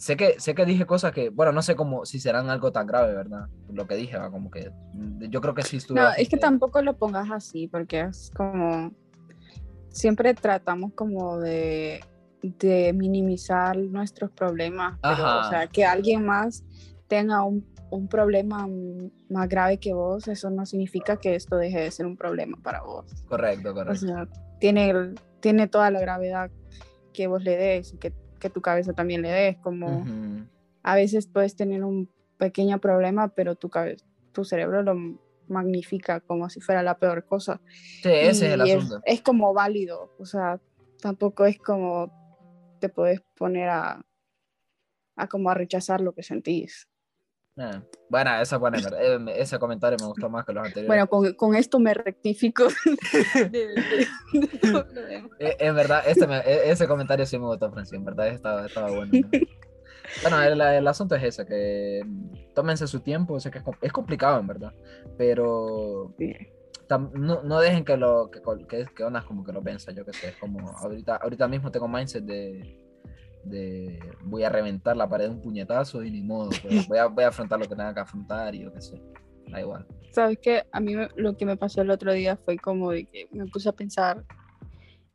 Sé que, sé que dije cosas que, bueno, no sé cómo, si serán algo tan grave, ¿verdad? Lo que dije, va, como que, mm, yo creo que sí estuve No, bastante- es que tampoco lo pongas así, porque es como, siempre tratamos como de, de minimizar nuestros problemas, pero, o sea, que alguien más tenga un, un problema más grave que vos, eso no significa que esto deje de ser un problema para vos. Correcto, O correcto. sea, tiene, tiene toda la gravedad que vos le des y que, que tu cabeza también le des, como a veces puedes tener un pequeño problema, pero tu, cabe- tu cerebro lo magnifica como si fuera la peor cosa. Sí, ese es el asunto. Es, como válido, o sea, tampoco es como te puedes poner a, a como a rechazar lo que sentís. Eh, Bueno, esa buena, eh, ese comentario me gustó más que los anteriores. Bueno, con, con esto me rectifico. Eh, en verdad, este me- e- ese comentario sí me gustó, Francis, en verdad estaba, estaba bueno. ¿no? Bueno, el, el asunto es ese, que mm, tómense su tiempo, sé que es, es complicado, en verdad, pero tam- no, no dejen que lo que, que, que ondas como que lo piensa, yo que sé, como ahorita, ahorita mismo tengo mindset de, de voy a reventar la pared de un puñetazo y ni modo, pues, voy, a, voy a afrontar lo que tenga que afrontar y yo qué sé, da igual. Sabes que a mí me- lo que me pasó el otro día fue como de que me puse a pensar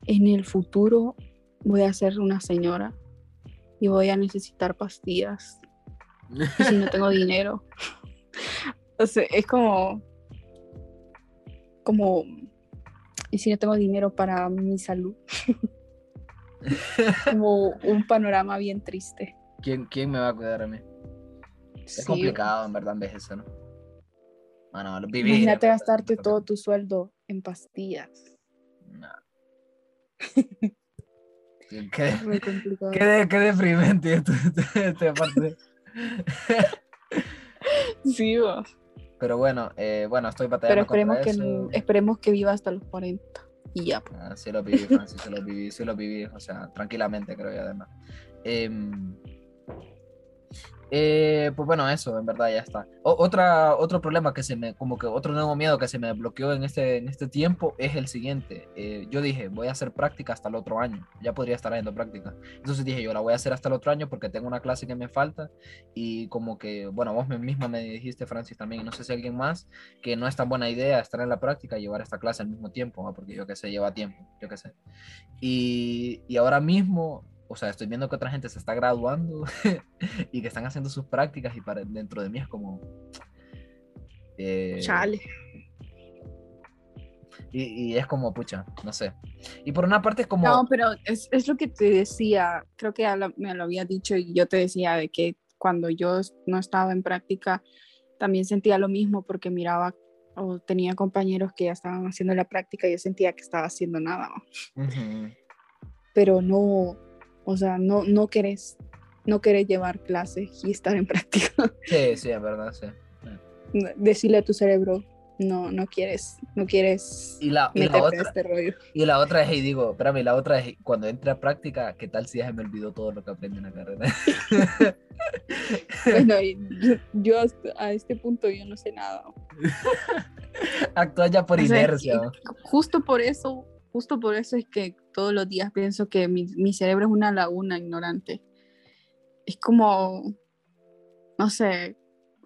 en el futuro voy a ser una señora y voy a necesitar pastillas si no tengo dinero. O sea, es como como y si no tengo dinero para mi salud. como un panorama bien triste. ¿Quién, ¿Quién me va a cuidar a mí? Es Sí, complicado, en verdad, envejecer, ¿no? Bueno, lo- vivir. Imagínate gastarte todo tu sueldo en pastillas. No. Qué, qué, de- qué deprimente esta parte. Sí, vos. Pero bueno, eh, bueno, estoy pero batallando esperemos contra que, eso. esperemos que viva hasta los 40 y ya. pues. Ah, sí lo viví, Francis, sí lo viví, sí lo viví, o sea, tranquilamente creo yo además. Em, eh, pues bueno, eso, en verdad ya está. O- otra, otro problema que se me, como que otro nuevo miedo que se me bloqueó en este, en este tiempo es el siguiente. Eh, yo dije, voy a hacer práctica hasta el otro año, ya podría estar haciendo práctica. Entonces dije, yo la voy a hacer hasta el otro año porque tengo una clase que me falta y como que, bueno, vos misma me dijiste, Francis, también, no sé si alguien más, que no es tan buena idea estar en la práctica y llevar esta clase al mismo tiempo, ¿no? porque yo qué sé, lleva tiempo, yo qué sé. Y, y ahora mismo o sea, estoy viendo que otra gente se está graduando y que están haciendo sus prácticas y para dentro de mí es como... eh, Chale. y, y es como, pucha, no sé. Y por una parte es como... No, pero es, es lo que te decía, creo que ya lo- me lo había dicho y yo te decía de que cuando yo no estaba en práctica también sentía lo mismo porque miraba o tenía compañeros que ya estaban haciendo la práctica y yo sentía que estaba haciendo nada, Ujú. pero no, o sea, no, no querés, no querés llevar clases y estar en práctica. Sí, sí, es verdad, sí. Decirle a tu cerebro, no, no quieres, no quieres Y la, y otra, este rollo. y la otra es, y digo, espérame, la otra es, cuando entre a práctica, ¿qué tal si ya se me olvidó todo lo que aprendí en la carrera? Bueno, y yo, yo hasta- a este punto yo no sé nada. Actúa ya por O sea, inercia. Justo por eso, justo por eso es que todos los días pienso que mi, mi cerebro es una laguna ignorante. Es como, no sé,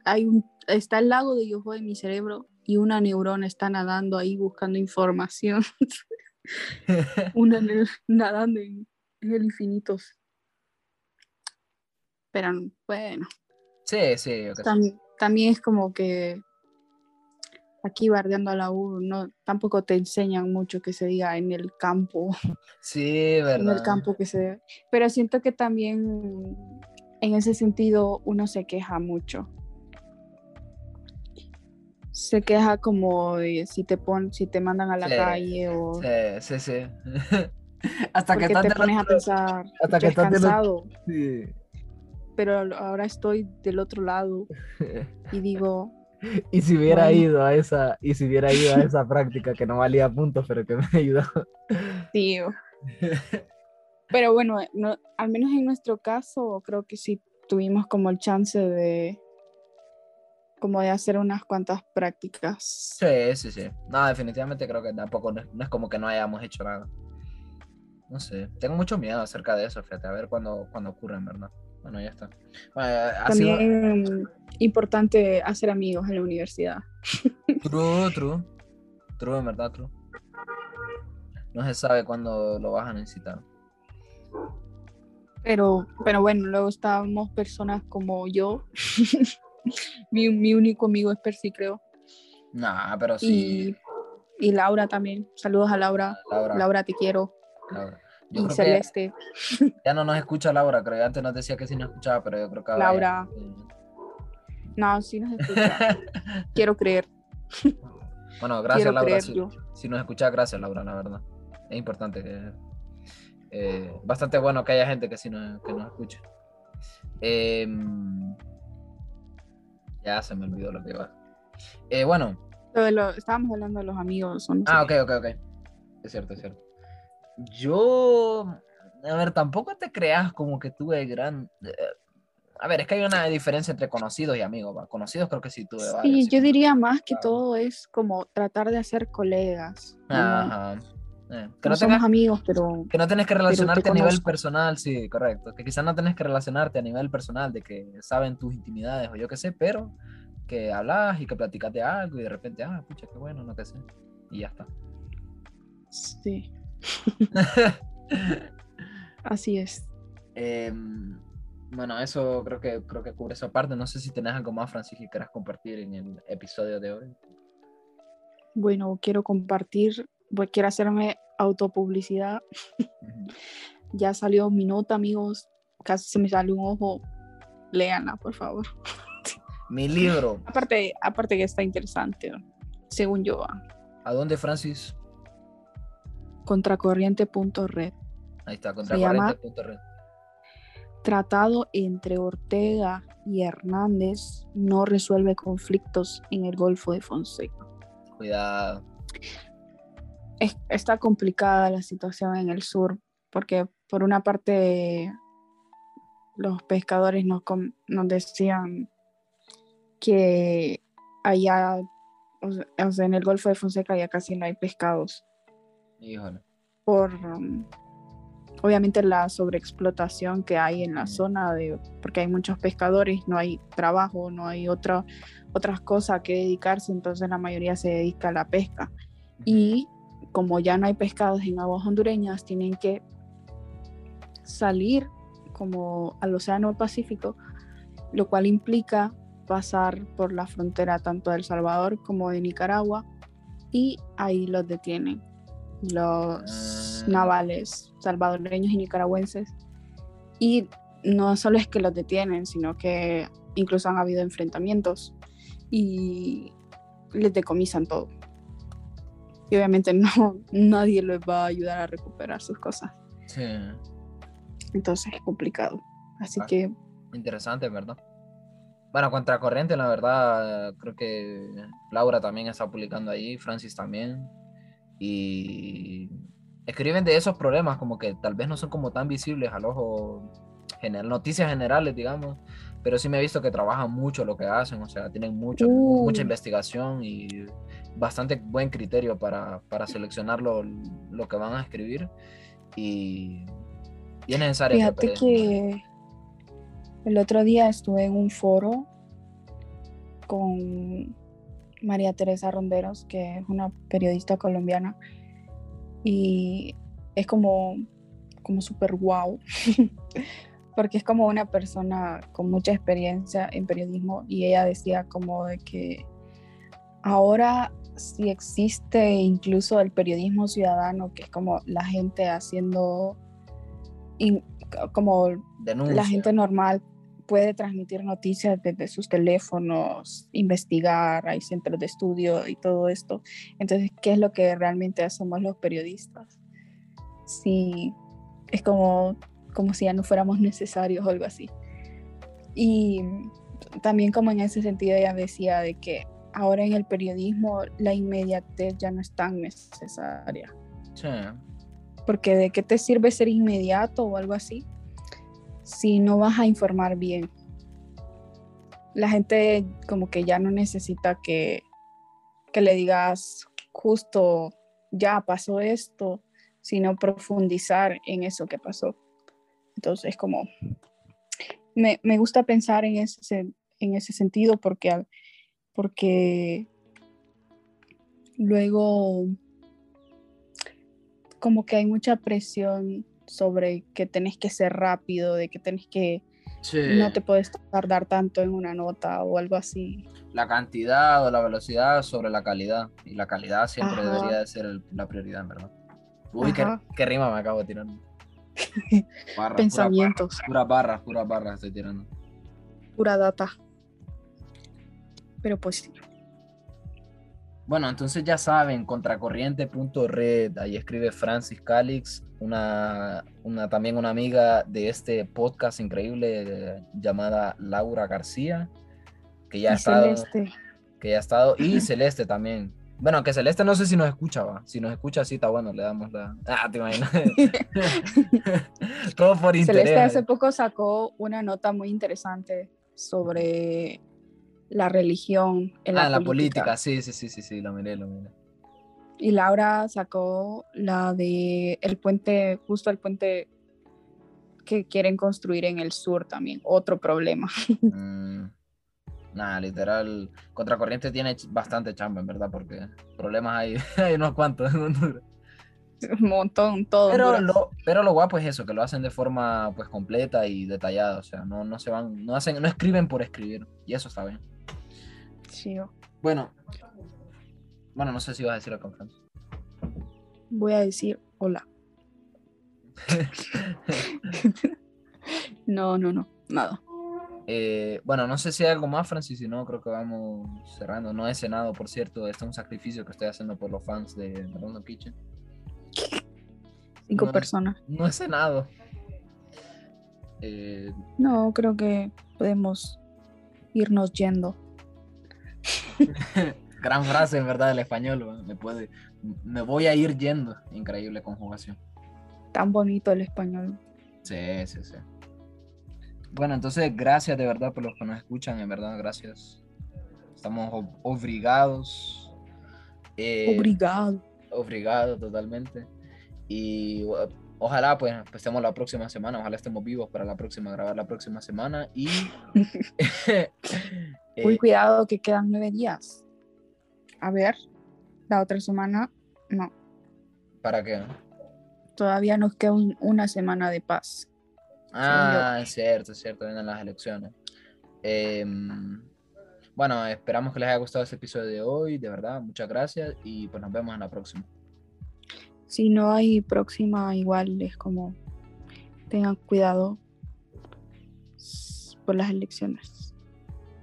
hay un, está el lago de Yoho en mi cerebro y una neurona está nadando ahí buscando información. una nadando en, en el infinito. Pero bueno, Sí, sí, tam- también es como que aquí bardeando a la U, no, tampoco te enseñan mucho que se diga en el campo, Sí, en verdad. el campo que se... Pero siento que también en ese sentido uno se queja mucho. Se queja como si te pon, si te mandan a la Sí, calle o Sí, sí, sí. Hasta que porque te pones a pensar, hasta que "Yo he estás otro- cansado, Sí. pero ahora estoy del otro lado y digo, Y si hubiera Bueno. ido a esa, y si hubiera ido a esa práctica que no valía puntos, pero que me ayudó. Tío. Pero bueno, no, al menos en nuestro caso, creo que sí tuvimos como el chance de como de hacer unas cuantas prácticas. Sí, sí, sí. No, definitivamente creo que tampoco no es, no es como que no hayamos hecho nada. No sé, tengo mucho miedo acerca de eso, fíjate, a ver cuándo, cuándo ocurre, en verdad. Bueno, ya está. Bueno, ha sido- También importante hacer amigos en la universidad. True, true. True, en verdad, true. No se sabe cuándo lo vas a necesitar. Pero, pero bueno, luego estábamos personas como yo. mi, mi único amigo es Percy, creo. Nah, pero sí. Y, y Laura también. Saludos a Laura. Laura. Laura, te quiero. Laura. Yo Y Celeste. ya no nos escucha Laura, creo que antes nos decía que sí nos escuchaba, pero yo creo que ahora ya- Laura. No, sí nos escucha. Quiero creer. Bueno, gracias quiero Laura. Si, nos escucha, gracias Laura, la verdad. Es importante que. eh, bastante bueno que haya gente que sí nos, que nos escuche. Em, ya se me olvidó lo que iba. Eh, bueno, Lo estábamos hablando de los amigos. no sé ah, qué. ok, ok, ok. Es cierto, es cierto. Yo. A ver, tampoco te creas como que tuve gran. eh, a ver, es que hay una diferencia entre conocidos y amigos. ¿va? Conocidos creo que sí tuve varios. Sí, sí. yo diría más que Claro. todo es como tratar de hacer colegas. ¿no? Ajá. Eh, que No no somos tengas- amigos, pero Que no tenés que relacionarte te a nivel personal, sí, correcto. Que quizás no tenés que relacionarte a nivel personal de que saben tus intimidades o yo qué sé, pero que hablas y que platicas de algo y de repente, ah, pucha, qué bueno, no qué sé. Y ya está. sí, así es. Em, bueno, eso creo que creo que cubre esa parte. No sé si tenés algo más, Francis, que quieras compartir en el episodio de hoy. Bueno, quiero compartir, voy- quiero hacerme autopublicidad. Ujú. Ya salió mi nota, amigos. Casi se me salió un ojo. Léanla, por favor. Mi libro. Aparte, aparte que está interesante, según yo. ¿A dónde, Francis? Contracorriente.red. Ahí está, contracorriente.red. Tratado entre Ortega y Hernández no resuelve conflictos en el Golfo de Fonseca. Cuidado. Es- está complicada la situación en el sur porque por una parte los pescadores nos, nos decían que allá, o sea, en el Golfo de Fonseca ya casi no hay pescados Híjole. por um, obviamente la sobreexplotación que hay en la zona de porque hay muchos pescadores, no hay trabajo, no hay otra otras cosas que dedicarse, entonces la mayoría se dedica a la pesca. Y como ya no hay pescados en aguas hondureñas, tienen que salir como al Océano Pacífico, lo cual implica pasar por la frontera tanto de El Salvador como de Nicaragua y ahí los detienen los navales salvadoreños y nicaragüenses. Y no solo es que los detienen, sino que incluso han habido enfrentamientos y les decomisan todo. Y obviamente no, nadie les va a ayudar a recuperar sus cosas. Sí, Entonces es complicado. Así Ah. que interesante, ¿verdad? Bueno, Contracorriente, la verdad, creo que Laura también está publicando ahí, Francis también. Y escriben de esos problemas como que tal vez no son como tan visibles al ojo general, noticias generales, digamos, pero sí me he visto que trabajan mucho lo que hacen, o sea, tienen mucho, Uh. mucha investigación y bastante buen criterio para, para seleccionar lo, lo que van a escribir. Y, y es necesario. fíjate que el otro día estuve en un foro con María Teresa Ronderos, que es una periodista colombiana, y es como, como súper guau, porque es como una persona con mucha experiencia en periodismo y ella decía como de que ahora sí existe incluso el periodismo ciudadano, que es como la gente haciendo, in- como denuncia. la gente normal puede transmitir noticias desde sus teléfonos, investigar, hay centros de estudio y todo esto. Entonces, ¿qué es lo que realmente hacemos los periodistas? Si es como, como si ya no fuéramos necesarios o algo así. Y también como en ese sentido ella decía de que ahora en el periodismo la inmediatez ya no es tan necesaria. Sí. Porque de qué te sirve ser inmediato o algo así si no vas a informar bien. La gente como que ya no necesita que, que le digas justo ya pasó esto, sino profundizar en eso que pasó. Entonces como me, me gusta pensar en ese, en ese sentido porque, porque luego como que hay mucha presión sobre que tenés que ser rápido, de que tenés que Sí. no te puedes tardar tanto en una nota o algo así. La cantidad o la velocidad sobre la calidad. Y la calidad siempre Ajá. debería de ser el- la prioridad, verdad. Uy, qué, qué rima me acabo de tirar. Pensamientos, Puras barras, puras barras estoy tirando. pura data. Pero pues sí. Bueno, entonces ya saben, contracorriente.red, ahí escribe Francis Calix, una, una, también una amiga de este podcast increíble llamada Laura García, que ya ha estado, Celeste. que ya ha estado, y Celeste también. Bueno, que Celeste no sé si nos escucha, va. Si nos escucha, sí está bueno, le damos la. Ah, te imaginas. Todo por interés. Celeste hace poco sacó una nota muy interesante sobre la religión en ah, la, en la política. política, sí, sí, sí, sí, sí, lo miré, lo miré. Y Laura sacó la de el puente, justo el puente que quieren construir en el sur también, otro problema. Mm, nada, literal, Contracorriente tiene bastante chamba, en verdad, porque problemas hay, hay unos cuantos en Honduras. Un montón, todo. Pero lo, pero lo guapo es eso, que lo hacen de forma pues completa y detallada, o sea, no, no se van, no hacen, no escriben por escribir, y eso está bien. Sí, Bueno, bueno, no sé si vas a decir algo, Fran. voy a decir hola. no, no, no, nada. Eh, bueno, no sé si hay algo más, Francis, si no, creo que vamos cerrando. No he cenado, por cierto, este es un sacrificio que estoy haciendo por los fans de Random Kitchen. Cinco No. personas. No he cenado. Eh, No, creo que podemos irnos yendo. gran frase, en verdad, el español. Me, puede, me voy a ir yendo. Increíble conjugación. Tan bonito el español. Sí, sí, sí. Bueno, entonces, gracias de verdad por los que nos escuchan, en verdad, gracias. Estamos ob- obligados. Eh, Obrigado. Obrigado, totalmente. Y ojalá pues, pues, estemos la próxima semana, ojalá estemos vivos para la próxima, grabar la próxima semana. Y Uy, eh, cuidado que quedan nueve días. A ver, la otra semana, no. ¿para qué? Todavía nos queda un- una semana de paz. Ah, es cierto, es cierto, vienen las elecciones. Em, bueno, esperamos que les haya gustado este episodio de hoy, de verdad, muchas gracias y pues nos vemos en la próxima. Si no hay próxima, igual es como tengan cuidado por las elecciones.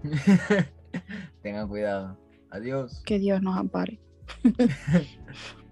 Tengan cuidado. Adiós. Que Dios nos ampare.